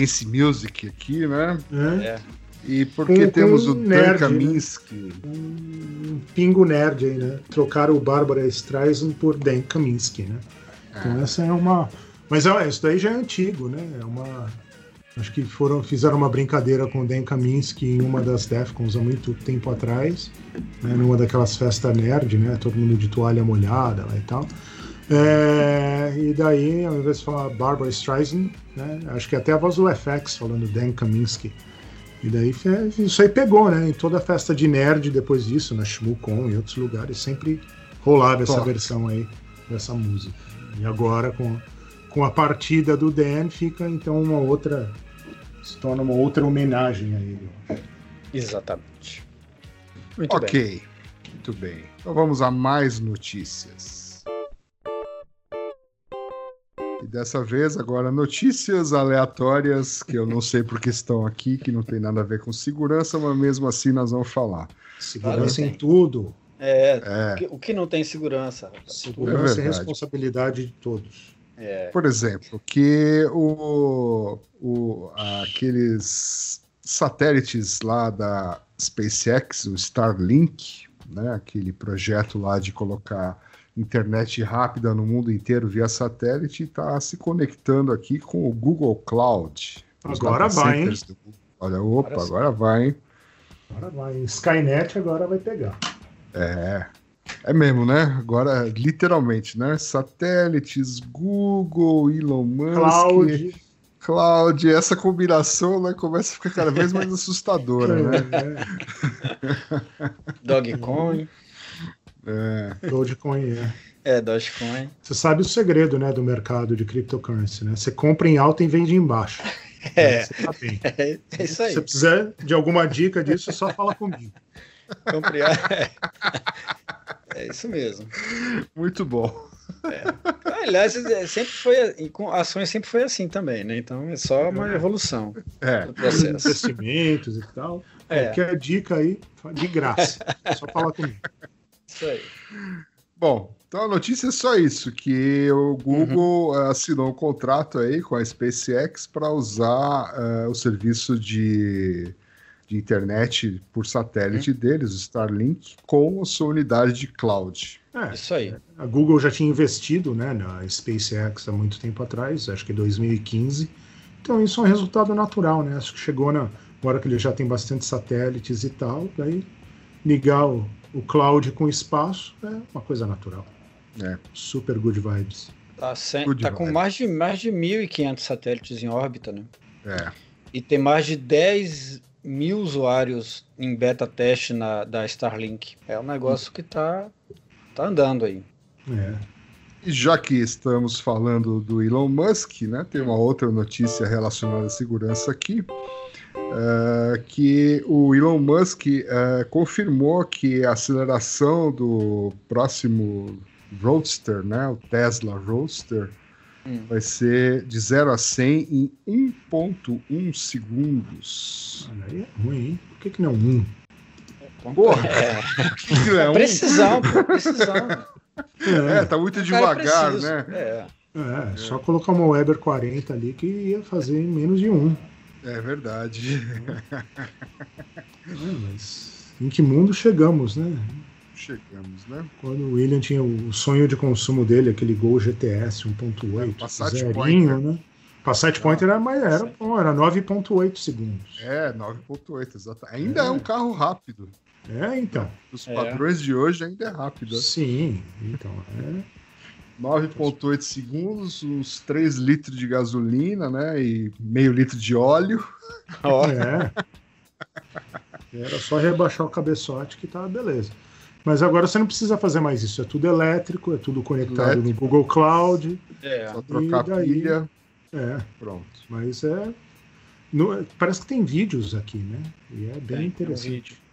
Dance music aqui, né? É. É. E porque Com- temos com o Dan né? Kaminsky. Um pingo nerd aí, né? Trocaram o Bárbara Streisand por Dan Kaminsky, né? Então essa é uma, Mas é, isso daí já é antigo, né? É uma. Acho que foram, fizeram uma brincadeira com o Dan Kaminsky em uma das Defcons há muito tempo atrás, né? numa daquelas festas nerd, né? Todo mundo de toalha molhada lá e tal. É, e daí, ao invés de falar Barbara Streisand, né? Acho que até a voz do FX falando Dan Kaminsky. E daí fe- isso aí pegou, né? Em toda festa de nerd depois disso, na ShmuCon e outros lugares, sempre rolava essa Toca. versão aí dessa música. E agora com, com a partida do Dan fica então uma outra. se torna uma outra homenagem a ele. Exatamente. Muito bem. ok, muito bem. Então vamos a mais notícias. E dessa vez, agora, notícias aleatórias que eu não sei porque estão aqui, que não tem nada a ver com segurança, mas mesmo assim nós vamos falar. Segurança Claro em tudo. É, É. o que- o que não tem segurança? Segurança é, verdade. responsabilidade de todos. É, Por exemplo, que o, o, aqueles satélites lá da SpaceX, o Starlink, né, aquele projeto lá de colocar internet rápida no mundo inteiro via satélite, está se conectando aqui com o Google Cloud. Agora vai, hein? Olha, opa, Agora agora vai, hein? Agora vai. Skynet agora vai pegar. É. É mesmo, né? Agora, literalmente, né? Satélites, Google, Elon Musk. Cloud. Cloud, essa combinação né, começa a ficar cada vez mais *laughs* assustadora, né? *laughs* Dogecoin. É, Dogecoin, é. É, Dogecoin. Você sabe o segredo, né, do mercado de cryptocurrency, né? Você compra em alta e vende embaixo. *laughs* É, Você tá bem. *laughs* é, é isso aí. Se você precisar de alguma dica disso, é só fala comigo. Compre- *laughs* É isso mesmo. muito bom. Aliás, é, sempre foi, com ações sempre foi assim também, né? Então é só uma evolução É, do processo. Investimentos e tal. É. Qualquer dica aí, de graça. É só falar comigo. Isso aí. bom, então a notícia é só isso, que o Google eh, assinou um contrato aí com a SpaceX para usar eh, o serviço de, de internet por satélite deles, o Starlink, com a sua unidade de cloud. É, Isso aí. a Google já tinha investido né, na SpaceX há muito tempo atrás, acho que em 2015. Então isso é um resultado natural, né? Acho que chegou na hora que ele já tem bastante satélites e tal, daí ligar o, o cloud com o espaço é uma coisa natural. É. Super good vibes. Tá, cem- Good tá com vibe. mais de, mais de 1.500 satélites em órbita, né? É, E tem mais de 10 mil usuários em beta teste na, da Starlink. É um negócio que tá, tá andando aí. É. E já que estamos falando do Elon Musk, né, tem uma outra notícia relacionada à segurança aqui, eh, que o Elon Musk eh, confirmou que a aceleração do próximo Roadster, né, o Tesla Roadster, Hum. vai ser de 0 a 100 em 1.1 segundos. Olha aí é ruim, hein? Por que, que não um? Porra! É, É, um- precisão, pô, precisão. é, tá muito devagar, né? É. É, só colocar uma Weber 40 ali que ia fazer em menos de um. É verdade. É, *laughs* mas em que mundo chegamos, né? Chegamos, né? Quando o William tinha o sonho de consumo dele, aquele Gol GTS 1.8, Passat zerinho, Pointer. né? Passat Pointer era, mais, era, bom, era 9.8 segundos. É, 9.8, exato. Ainda é. um carro rápido. É, então. Os É. padrões de hoje ainda é rápido. Sim, então. É, 9.8 segundos, uns 3 litros de gasolina, né? E meio litro de óleo. *laughs* Ó, é. Era só rebaixar o cabeçote que tá beleza. Mas agora você não precisa fazer mais isso. É tudo elétrico, é tudo conectado no Elétrico. Google Cloud. é. Só trocar daí? pilha. É. Pronto. Mas é. no- parece que tem vídeos aqui, né? E é bem Tem, tem um interessante. vídeo. Tem um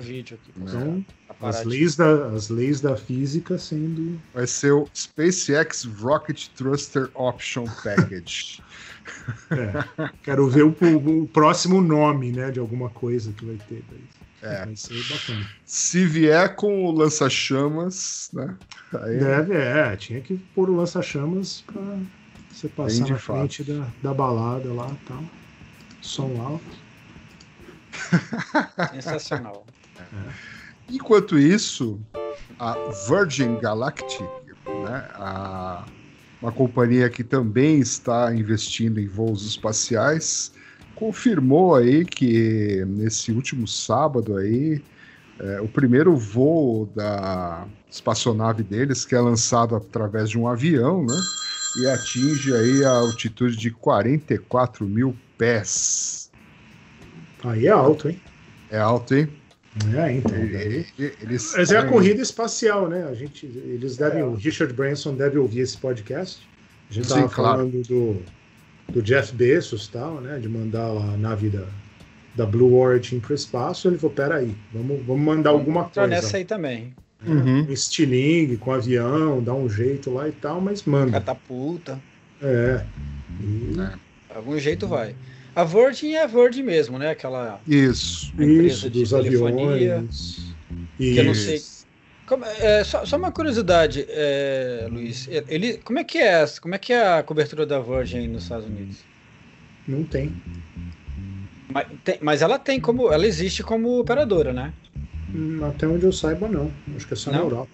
vídeo aqui. Então, as leis, da, as leis da física sendo. Vai ser o SpaceX Rocket Thruster Option Package. *laughs* é. Quero ver o, o próximo nome, né? De alguma coisa que vai ter. daí. É. Vai ser bacana. Se vier com o lança-chamas, né? Aí Deve, é. Tinha que pôr o lança-chamas pra você passar na fato. frente da, da balada lá e tal. Som alto. Sensacional. Enquanto isso, a Virgin Galactic, né, a, uma companhia que também está investindo em voos espaciais, confirmou aí que nesse último sábado aí é, o primeiro voo da espaçonave deles, que é lançado através de um avião, né? E atinge aí a altitude de 44 mil pés. Aí é alto, hein? É alto, hein? É, então. Eles Mas é a corrida espacial, né? A gente, eles devem, o Richard Branson deve ouvir esse podcast. A gente estava claro. falando do, do Jeff Bezos tal, né? De mandar a nave da, da Blue Origin para o espaço. Ele falou: peraí, vamos, vamos mandar alguma coisa. nessa aí também. Uhum. Um estilingue com avião, dar um jeito lá e tal, mas manda. Catapulta. É. E- Algum jeito vai. A Virgin é a Virgin mesmo, né? Aquela. Isso. A Isso, dos aviões. Que eu não Isso. sei. Como- é, só, só uma curiosidade, é, Luiz. Ele, como é que é essa- Como é que é a cobertura da Virgin nos Estados Unidos? Não tem. Mas, tem- mas ela tem como. Ela existe como operadora, né? Hum, Até onde eu saiba, não. Acho que é só na Não? Europa.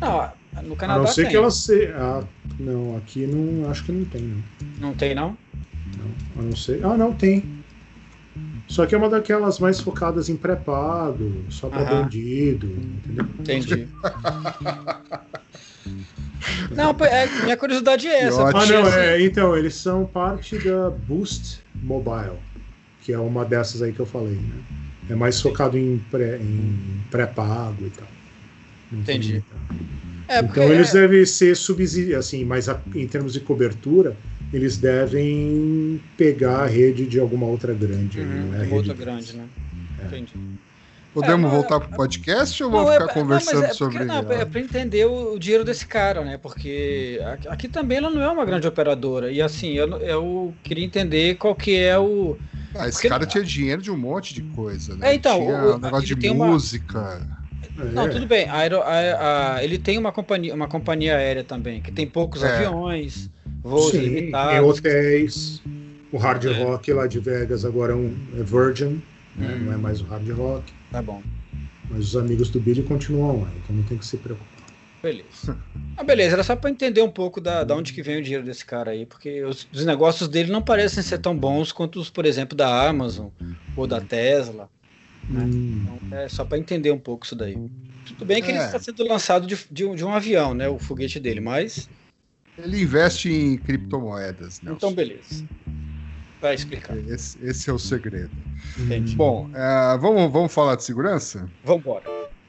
Não, no A Canadá não ser tem. que ela se. ah, não, aqui não. Acho que não tem, não. Não tem, não? Não. A não ser. Ah, não, tem. Só que é uma daquelas mais focadas em pré-pago, só pra Aham. bandido, entendeu? Entendi. *laughs* Não, é, minha curiosidade é essa. Ah, não, assim, é, então, eles são parte da Boost Mobile, que é uma dessas aí que eu falei, né? É mais focado em pré- em pré-pago e tal. Entendi. muita- é, Então eles é- devem ser subsídio, assim, mas a- em termos de cobertura, eles devem pegar a rede de alguma outra grande. Uhum, não é a uma rede outra grande, né? É. Entendi. Podemos É, voltar pro podcast ou vamos Não, é- ficar não, conversando mas é sobre porque, não, é pra entender o, o dinheiro desse cara, né? Porque aqui, aqui também ela não é uma grande operadora. E assim, eu, eu queria entender qual que é o. Ah, esse porque- cara tinha dinheiro de um monte de coisa, né? É, então, tinha o- um negócio de tem uma- música. Não, É. tudo bem. A a- a- ele tem uma companhia, uma companhia aérea também, que tem poucos É. aviões, voos Sim, limitados. hotéis. O Hard É. Rock lá de Vegas agora é um é Virgin, né? Hum. não é mais o Hard Rock. Tá bom. Mas os amigos do Billy continuam lá, então não tem que se preocupar. Beleza. Ah, beleza, era só pra entender um pouco da, da onde que vem o dinheiro desse cara aí, porque os, os negócios dele não parecem ser tão bons quanto os, por exemplo, da Amazon ou da Tesla. Né? Hum. Então, é só pra entender um pouco isso daí. Tudo bem que ele É. está sendo lançado de, de de um avião, né? O foguete dele, mas. Ele investe em criptomoedas, Nelson. Então, beleza. Vai explicar. Esse, esse é o segredo. Entendi. Bom, é, vamos, vamos falar de segurança? Vambora.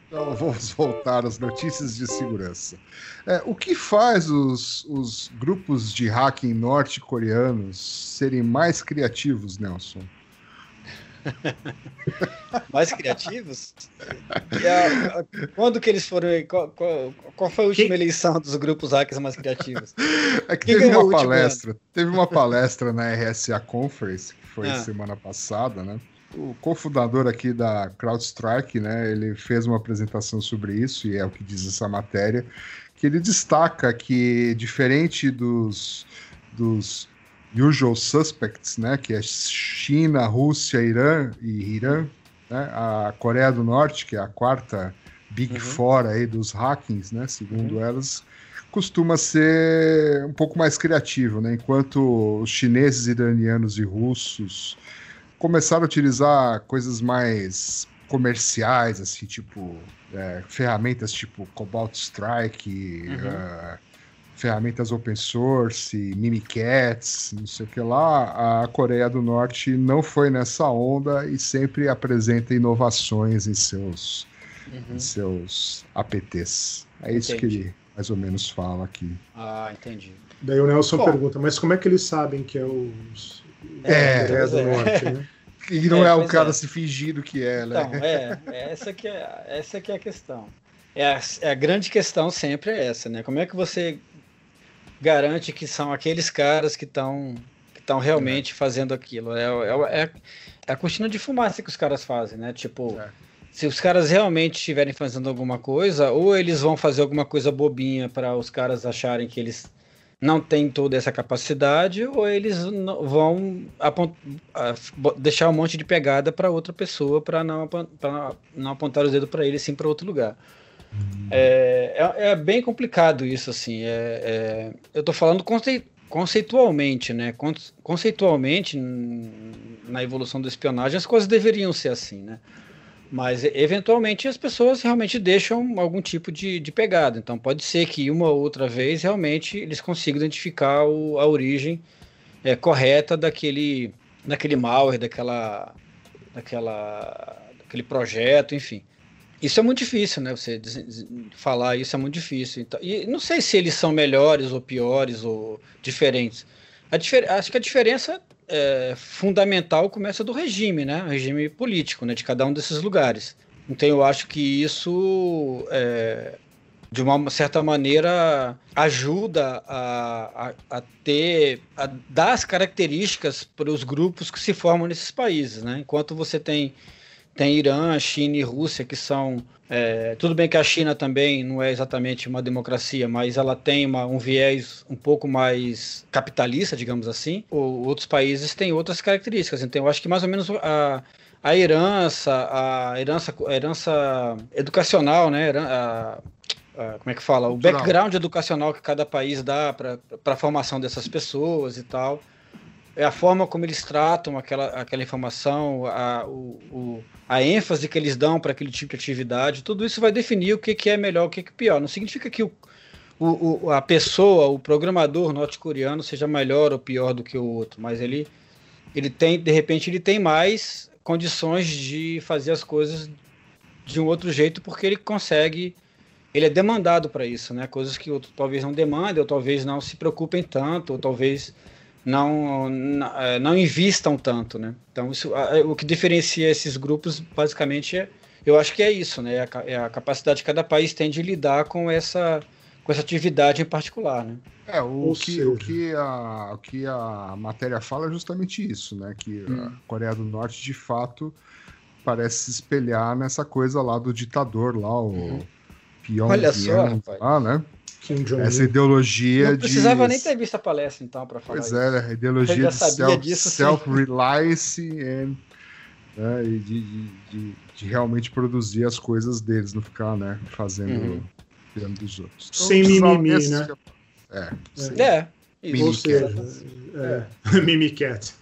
Então *laughs* vamos voltar às notícias de segurança. É, o que faz os, os grupos de hacking norte-coreanos serem mais criativos, Nelson? *laughs* Mais criativos? A- a- quando que eles foram. Qual, qual, qual foi a última eleição dos grupos hackers mais criativos? É que Quem teve uma palestra, teve uma palestra na RSA Conference, que foi Ah. semana passada, né? O cofundador aqui da CrowdStrike, né, ele fez uma apresentação sobre isso, e é o que diz essa matéria, que ele destaca que, diferente dos, dos usual suspects, né, que é China, Rússia, Irã e Irã, né, a Coreia do Norte, que é a quarta Big Uhum. Four aí dos hackings, né, segundo elas, costuma ser um pouco mais criativo, né? Enquanto os chineses, iranianos e russos começaram a utilizar coisas mais comerciais, assim, tipo é, ferramentas tipo Cobalt Strike, Uhum. eh, ferramentas open source, Mimikatz, não sei o que lá, a Coreia do Norte não foi nessa onda e sempre apresenta inovações em seus, Uhum. em seus APTs. É isso Entendi. que ele mais ou menos fala aqui. Ah, entendi. Daí o Nelson Bom. pergunta, mas como é que eles sabem que é os É, Coreia do pois é. Norte, né? *laughs* E não É, é, o cara é. se fingindo que é, né? Então, é, essa que é, essa que é a questão. É a, é a grande questão sempre é essa, né? Como é que você garante que são aqueles caras que estão que estão realmente fazendo aquilo? É, é, é, é a cortina de fumaça que os caras fazem, né? Tipo, É. se os caras realmente estiverem fazendo alguma coisa, ou eles vão fazer alguma coisa bobinha para os caras acharem que eles não têm toda essa capacidade, ou eles vão deixar um monte de pegada para outra pessoa para não, pra não apontar os dedos para ele sim para outro lugar. É, é, é bem complicado isso, assim. É, é- eu estou falando concei- conceitualmente, né? Con- Conceitualmente, na evolução da espionagem, as coisas deveriam ser assim, né? Mas eventualmente as pessoas realmente deixam algum tipo de, de pegada. Então pode ser que uma ou outra vez realmente eles consigam identificar o- a origem é, correta daquele, daquele malware, daquela, daquela, daquele projeto, enfim. Isso é muito difícil, né? Você falar isso é muito difícil. Então, e não sei se eles são melhores ou piores ou diferentes. Difer- acho que a diferença é, fundamental começa do regime, né? O regime político, né? De cada um desses lugares. Então eu acho que isso, é, de uma certa maneira, ajuda a, a, a ter, a dar as características para os grupos que se formam nesses países, né? Enquanto você tem tem Irã, China e Rússia que são é, tudo bem que a China também não é exatamente uma democracia, mas ela tem uma- um viés um pouco mais capitalista, digamos assim. O, outros países têm outras características. Então, eu acho que mais ou menos a, a herança, a herança, a herança educacional, né? a- a- como é que fala? O background educacional que cada país dá para a formação dessas pessoas e tal é a forma como eles tratam aquela, aquela informação, a, o, o- a ênfase que eles dão para aquele tipo de atividade, tudo isso vai definir o que, que é melhor, o que, que é pior. Não significa que o, o, o- a pessoa, o programador norte-coreano seja melhor ou pior do que o outro, mas ele, ele tem, de repente, ele tem mais condições de fazer as coisas de um outro jeito porque ele consegue ele é demandado para isso, né? Coisas que outros talvez não demandem, ou talvez não se preocupem tanto, ou talvez não, não, é, não invistam tanto, né? Então, isso, a- o que diferencia esses grupos, basicamente, é, eu acho que é isso, né? É a, é a capacidade que cada país tem de lidar com essa, com essa atividade em particular, né? É, o que, o, que a, o que a matéria fala é justamente isso, né? Que a Coreia do Norte, de fato, parece se espelhar nessa coisa lá do ditador lá, o Pyongyang, Olha só, rapaz. lá, né? Kim Jong-un. Essa ideologia Não precisava de... nem ter visto a palestra, então, para falar Pois isso. é, a ideologia Eu já de sabia self- disso, sim. self-reliance and, né, e de, de, de- de realmente produzir as coisas deles, não ficar né, fazendo Uhum. dos outros. Sem mimimi, né? É, sem É, isso. Ou seja, é, *laughs* Mimicat.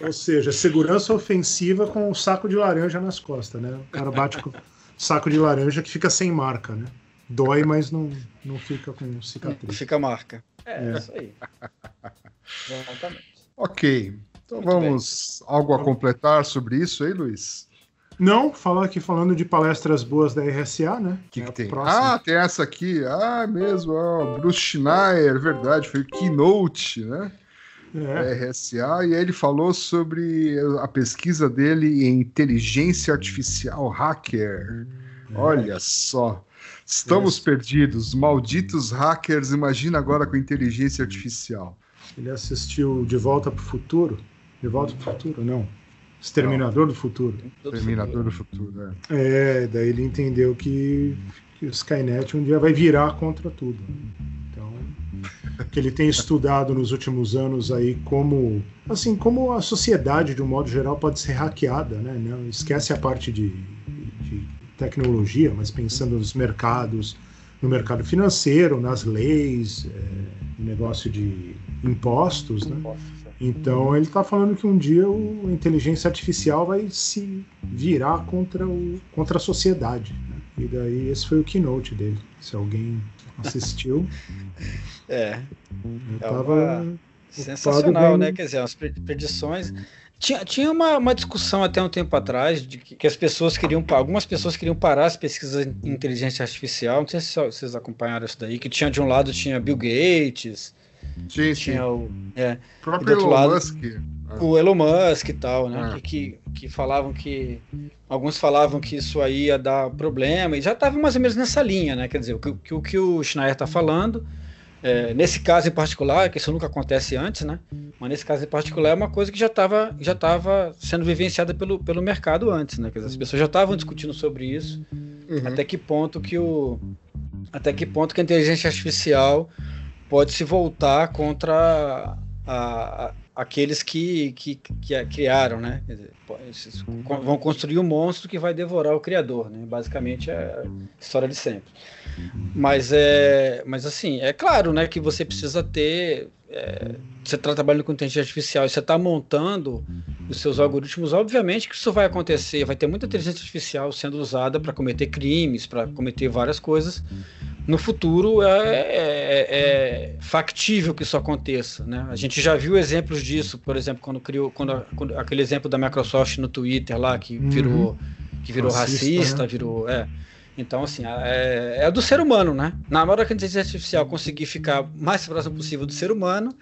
Ou seja, segurança ofensiva com um saco de laranja nas costas, né? O cara bate com saco de laranja que fica sem marca, né? Dói, mas não, não fica com cicatriz. Fica a marca. É, É. isso aí. Exatamente. Ok. Então Muito vamos. Algo a completar sobre isso aí, Luiz? Não, falar aqui falando de palestras boas da RSA, né? O que, É que tem? próxima. Ah, tem essa aqui. Ah, mesmo. ó, Bruce Schneier, verdade. Foi o keynote, né? da É, RSA. E aí ele falou sobre a pesquisa dele em inteligência artificial hacker. Olha só. Estamos perdidos. Malditos hackers. Imagina agora com inteligência artificial. ele assistiu De Volta pro Futuro. De Volta pro Futuro, não. Exterminador do Futuro. Terminador do futuro. É. É, daí ele entendeu que, que o Skynet um dia vai virar contra tudo. Então, que ele tem estudado nos últimos anos aí como, assim, como a sociedade de um modo geral pode ser hackeada, né? Não esquece a parte de tecnologia, mas pensando nos mercados, no mercado financeiro, nas leis, é, no negócio de impostos, né? Então ele está falando que um dia o- a inteligência artificial vai se virar contra, o, contra a sociedade. né? E daí esse foi o keynote dele. Se alguém assistiu, *laughs* É, eu É tava. uma- sensacional, né? Quer dizer, as pre- predições. Tinha, tinha uma, uma discussão até um tempo atrás de que, que as pessoas queriam, algumas pessoas queriam parar as pesquisas em inteligência artificial. Não sei se vocês acompanharam isso daí, que tinha de um lado tinha Bill Gates, Sim, sim. tinha o, é, O próprio Elon lado- Musk. o Elon Musk e tal, né? É. Que, que, falavam que. Alguns falavam que isso aí ia dar problema, e já estava mais ou menos nessa linha, né? Quer dizer, o que, o, que o Schneier está falando, é, nesse caso em particular, que isso nunca acontece antes, né? Mas nesse caso em particular é uma coisa que já estava já tava sendo vivenciada pelo, pelo mercado antes, né? Quer dizer, as pessoas já estavam discutindo sobre isso, Uhum. até que ponto que o. Até que ponto que a inteligência artificial pode se voltar contra a, a, aqueles que, que, que a criaram, né? Dizer, co- vão construir um monstro que vai devorar o criador, né? Basicamente é a história de sempre. Mas é, mas assim, é claro, né, que você precisa ter é, você está trabalhando com inteligência artificial e você está montando os seus algoritmos, obviamente que isso vai acontecer, vai ter muita inteligência artificial sendo usada para cometer crimes, para cometer várias coisas. No futuro é, é- é factível que isso aconteça, né? A gente já viu exemplos disso, por exemplo, quando criou, quando, quando aquele exemplo da Microsoft no Twitter lá que Uhum. virou, que virou Racista, racista, né? virou, é. Então, assim, é, é do ser humano, né? Na hora que a inteligência artificial conseguir ficar mais próximo possível do ser humano,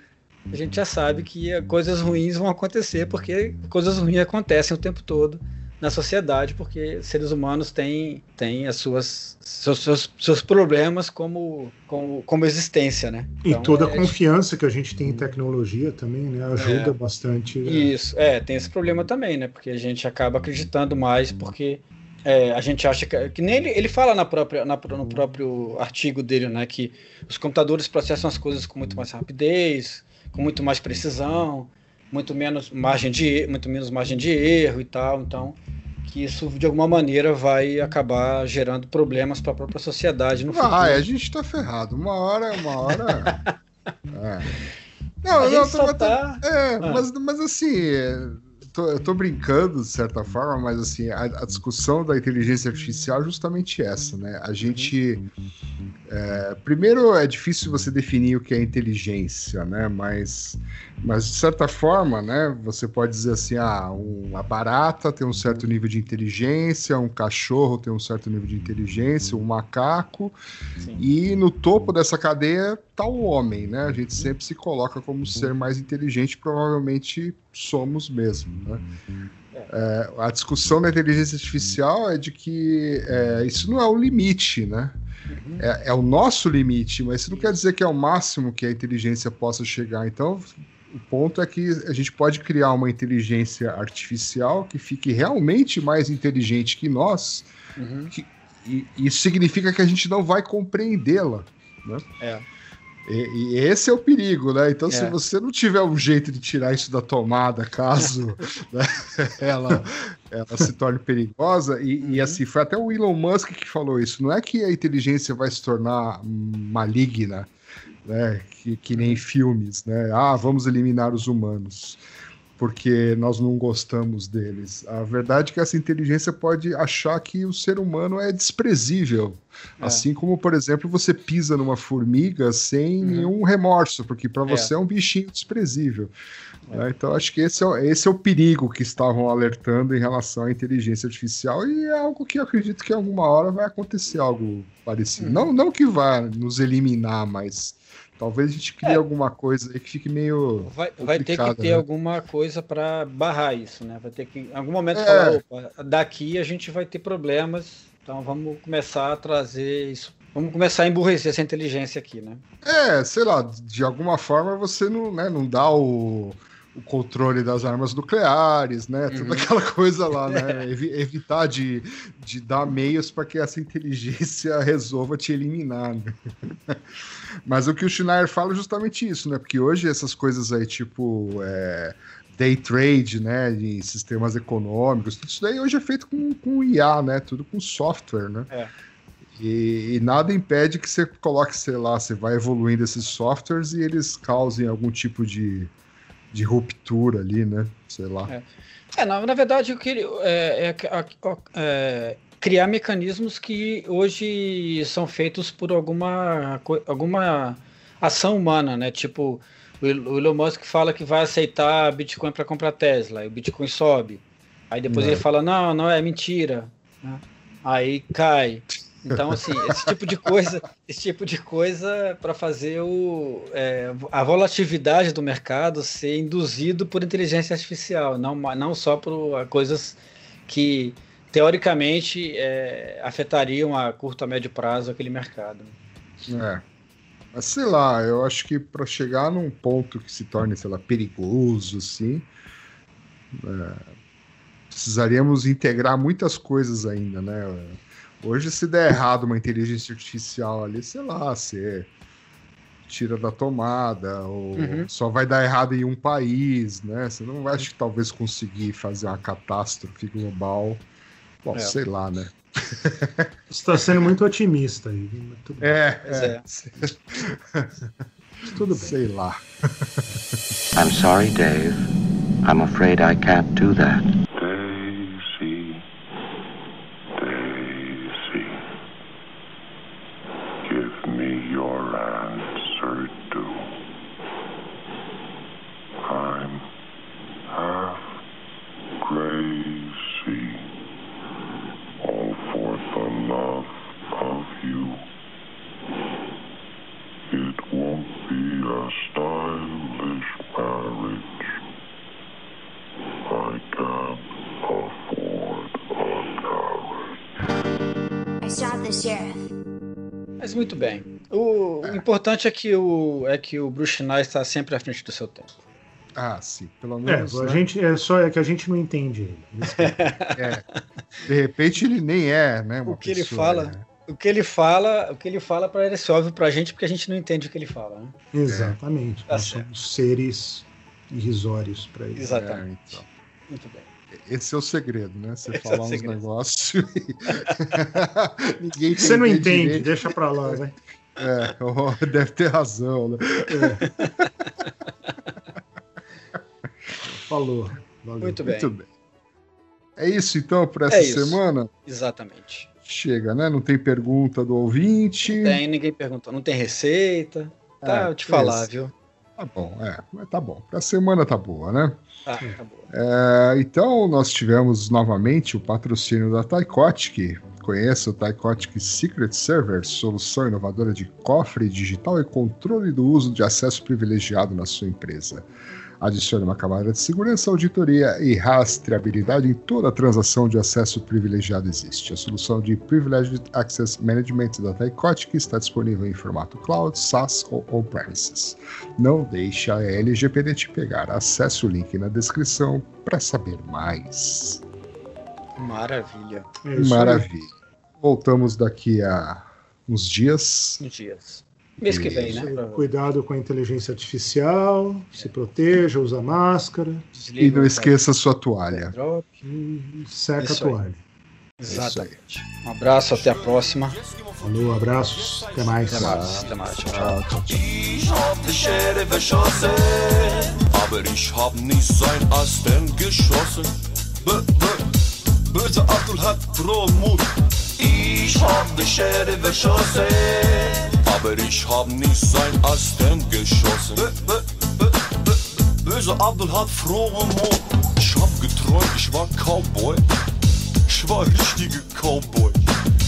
a gente já sabe que coisas ruins vão acontecer, porque coisas ruins acontecem o tempo todo na sociedade, porque seres humanos têm, têm as suas seus, seus, seus problemas como, como, como existência, né? E Então, toda a é- confiança que a gente tem em tecnologia também, né? Ajuda É. bastante. né? Isso, é, tem esse problema também, né? Porque a gente acaba acreditando mais, porque é, a gente acha que. Que nem ele, ele fala na própria, na- no próprio artigo dele, né? Que os computadores processam as coisas com muito mais rapidez, com muito mais precisão, muito menos margem de, muito menos margem de erro e tal. Então, que isso de alguma maneira vai acabar gerando problemas para a própria sociedade no futuro. Ah, a gente tá ferrado. Uma hora, uma hora. *laughs* é. Não, a não, tô- tá. É, Ah. mas, mas assim, tô- eu tô brincando de certa forma, mas assim, a, a discussão da inteligência artificial é justamente essa, né? A gente. é, primeiro é difícil você definir o que é inteligência, né? Mas, mas de certa forma, né? Você pode dizer assim, ah, uma barata tem um certo nível de inteligência, um cachorro tem um certo nível de inteligência, um macaco, Sim. e no topo dessa cadeia tá o homem, né? A gente sempre se coloca como ser mais inteligente, provavelmente somos mesmo, né? É, a discussão da inteligência artificial é de que é, isso não é o limite, né? Uhum. É, é o nosso limite, mas isso não quer dizer que é o máximo que a inteligência possa chegar. Então, o ponto é que a gente pode criar uma inteligência artificial que fique realmente mais inteligente que nós, Uhum. e isso significa que a gente não vai compreendê-la. É. E, e esse é o perigo, né? Então, se É. você não tiver um jeito de tirar isso da tomada, caso *laughs* né, ela, ela se torne perigosa, e, Uhum. e assim, foi até o Elon Musk que falou isso. Não é que a inteligência vai se tornar maligna, né? Que, que nem filmes, né? Ah, vamos eliminar os humanos. Porque nós não gostamos deles. A verdade é que essa inteligência pode achar que o ser humano é desprezível. É. Assim como, por exemplo, você pisa numa formiga sem Uhum. nenhum remorso, porque para É. você é um bichinho desprezível. É. né? Então, acho que esse é, o- esse é o perigo que estavam alertando em relação à inteligência artificial, e é algo que eu acredito que alguma hora vai acontecer algo parecido. Uhum. Não, não que vá nos eliminar, mas talvez a gente crie É. alguma coisa aí que fique meio. Vai, vai ter que ter né? alguma coisa para barrar isso, né? Vai ter que, em algum momento, É. falar, opa, daqui a gente vai ter problemas, então vamos começar a trazer isso. Vamos começar a emburrecer essa inteligência aqui, né? É, sei lá, de alguma forma você não, né, não dá o, o controle das armas nucleares, né? Toda Uhum. aquela coisa lá, né? *laughs* Evi- evitar de, de dar meios para que essa inteligência *laughs* resolva te eliminar. né? *laughs* Mas o que o Schneier fala é justamente isso, né? Porque hoje essas coisas aí, tipo. é, Day trade, né, de sistemas econômicos, tudo isso daí hoje é feito com, com IA, né, tudo com software, né. É. E, e nada impede que você coloque, sei lá, você vai evoluindo esses softwares e eles causem algum tipo de, de ruptura ali, né? Sei lá. É. É, na, na verdade, o que ele, é, é- é- é criar mecanismos que hoje são feitos por alguma, alguma ação humana, né? Tipo, o El- o Elon Musk fala que vai aceitar Bitcoin para comprar Tesla, e o Bitcoin sobe. Aí depois Não. ele fala, não, não é mentira. né? Aí cai. Então, assim, esse tipo de coisa, esse tipo de coisa para fazer o, é, a volatilidade do mercado ser induzido por inteligência artificial, não, não só por coisas que teoricamente é, afetariam a curto a médio prazo aquele mercado. É. Mas sei lá, eu acho que para chegar num ponto que se torne, sei lá, perigoso, assim, é, precisaríamos integrar muitas coisas ainda, né? Hoje, se der errado uma inteligência artificial ali, sei lá, você, tira da tomada, ou Uhum. só vai dar errado em um país, né? Você não vai acho que talvez conseguir fazer uma catástrofe global. Bom, É. sei lá, né? *laughs* Você está sendo muito otimista aí. Tudo, É, Pois é, *laughs* tudo bem. sei lá. I'm sorry, Dave. I'm afraid I can't do that. Muito bem. O, o importante é que o, é que o Bruce Nye está sempre à frente do seu tempo. Ah, sim, pelo É, menos. a né? gente é só é que a gente não entende ele. Que *laughs* é. De repente ele nem é, né? uma O que ele pessoa, fala- né? O que ele fala, o que ele fala parece ser óbvio pra gente porque a gente não entende o que ele fala, né? Exatamente. Tá Nós certo. somos seres irrisórios para ele. Exatamente. então. Muito bem. Esse é o segredo, né? Você Esse é falar o uns negócios e. *laughs* *laughs* Ninguém Você não entende, direito. deixa pra lá, vai. *laughs* É, oh, deve ter razão, né? Falou. Valeu. Muito bem. Muito bem. É isso então para essa É semana? Exatamente. Chega, né? Não tem pergunta do ouvinte. Tem, ninguém perguntou. Não tem receita. Tá, É, eu te falar, viu? Tá bom, é. Mas tá bom. Pra semana tá boa, né? Tá, tá bom. É, então, nós tivemos novamente o patrocínio da Tycotic. Conheça o Tycotic Secret Server, solução inovadora de cofre digital e controle do uso de acesso privilegiado na sua empresa. Adicione uma camada de segurança, auditoria e rastreabilidade em toda a transação de acesso privilegiado existe. A solução de Privileged Access Management da Tycotic está disponível em formato cloud, SaaS ou on-premises. Não deixe a LGPD te pegar. Acesse o link na descrição para saber mais. Maravilha. É. Maravilha. Voltamos daqui a uns dias. Uns dias. Mês que vem, né? Cuidado com a inteligência artificial, se proteja, usa máscara, desliga E não esqueça sua toalha. seca Isso a aí. toalha. Exatamente. Um abraço, até a próxima. Falou, abraços, até mais. Até mais. Até mais. Tchau, tchau. Ich hab die Sheriff erschossen, aber ich hab nicht sein Asten geschossen. B -b Böse Abdul hat frohen Mut. Ich hab die Sheriff erschossen, aber ich hab nicht sein Asten geschossen. Böse Abdul hat frohen Mut. Ich hab geträumt, ich war Cowboy. Ich war richtige Cowboy.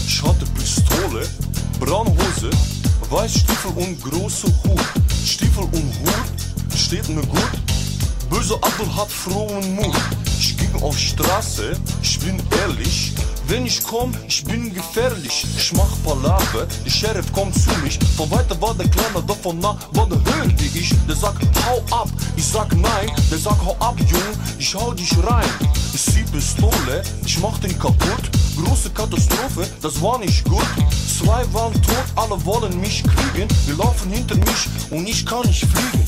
Ich hatte Pistole, braune Hose, Weißstiefel und große Hut. Stiefel und Hut steht mir gut. Böse Abdul hat frohen Mut. Ich ging auf Straße, ich bin ehrlich. Wenn ich komm, ich bin gefährlich. Ich mach Palaver, der Sheriff kommt zu mich. Von weiter war der Kleiner, doch von nah war der wie ich. Der sagt, hau ab, ich sag nein. Der sagt, hau ab, Junge, ich hau dich rein. Ich zieh Pistole, ich mach den kaputt. Große Katastrophe, das war nicht gut. Zwei waren tot, alle wollen mich kriegen. Die laufen hinter mich und ich kann nicht fliegen.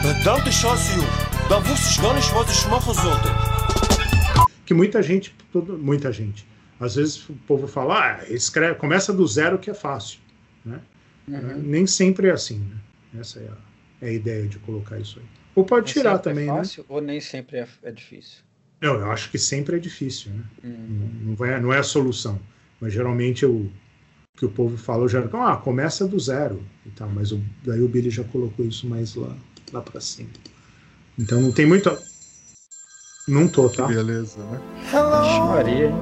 Verdammte Scheiße, Junge. Da wusste ich gar nicht, was ich machen sollte. Que muita gente, todo- muita gente. Às vezes o povo fala, ah, escreve, começa do zero que é fácil. Né? Nem sempre é assim. Né? Essa é a, é a ideia de colocar isso aí. Ou pode Nem tirar sempre também, é né? fácil, Ou nem sempre é, é difícil. Não, eu acho que sempre é difícil, né? Hum. Não, vai, não é a solução. Mas geralmente o que o povo fala, o jargão, ah, começa do zero e tal. Mas o, daí o Billy já colocou isso mais lá, lá para cima. Então não tem muito. Não tô, tá? Beleza, né? Vixe Maria, hein?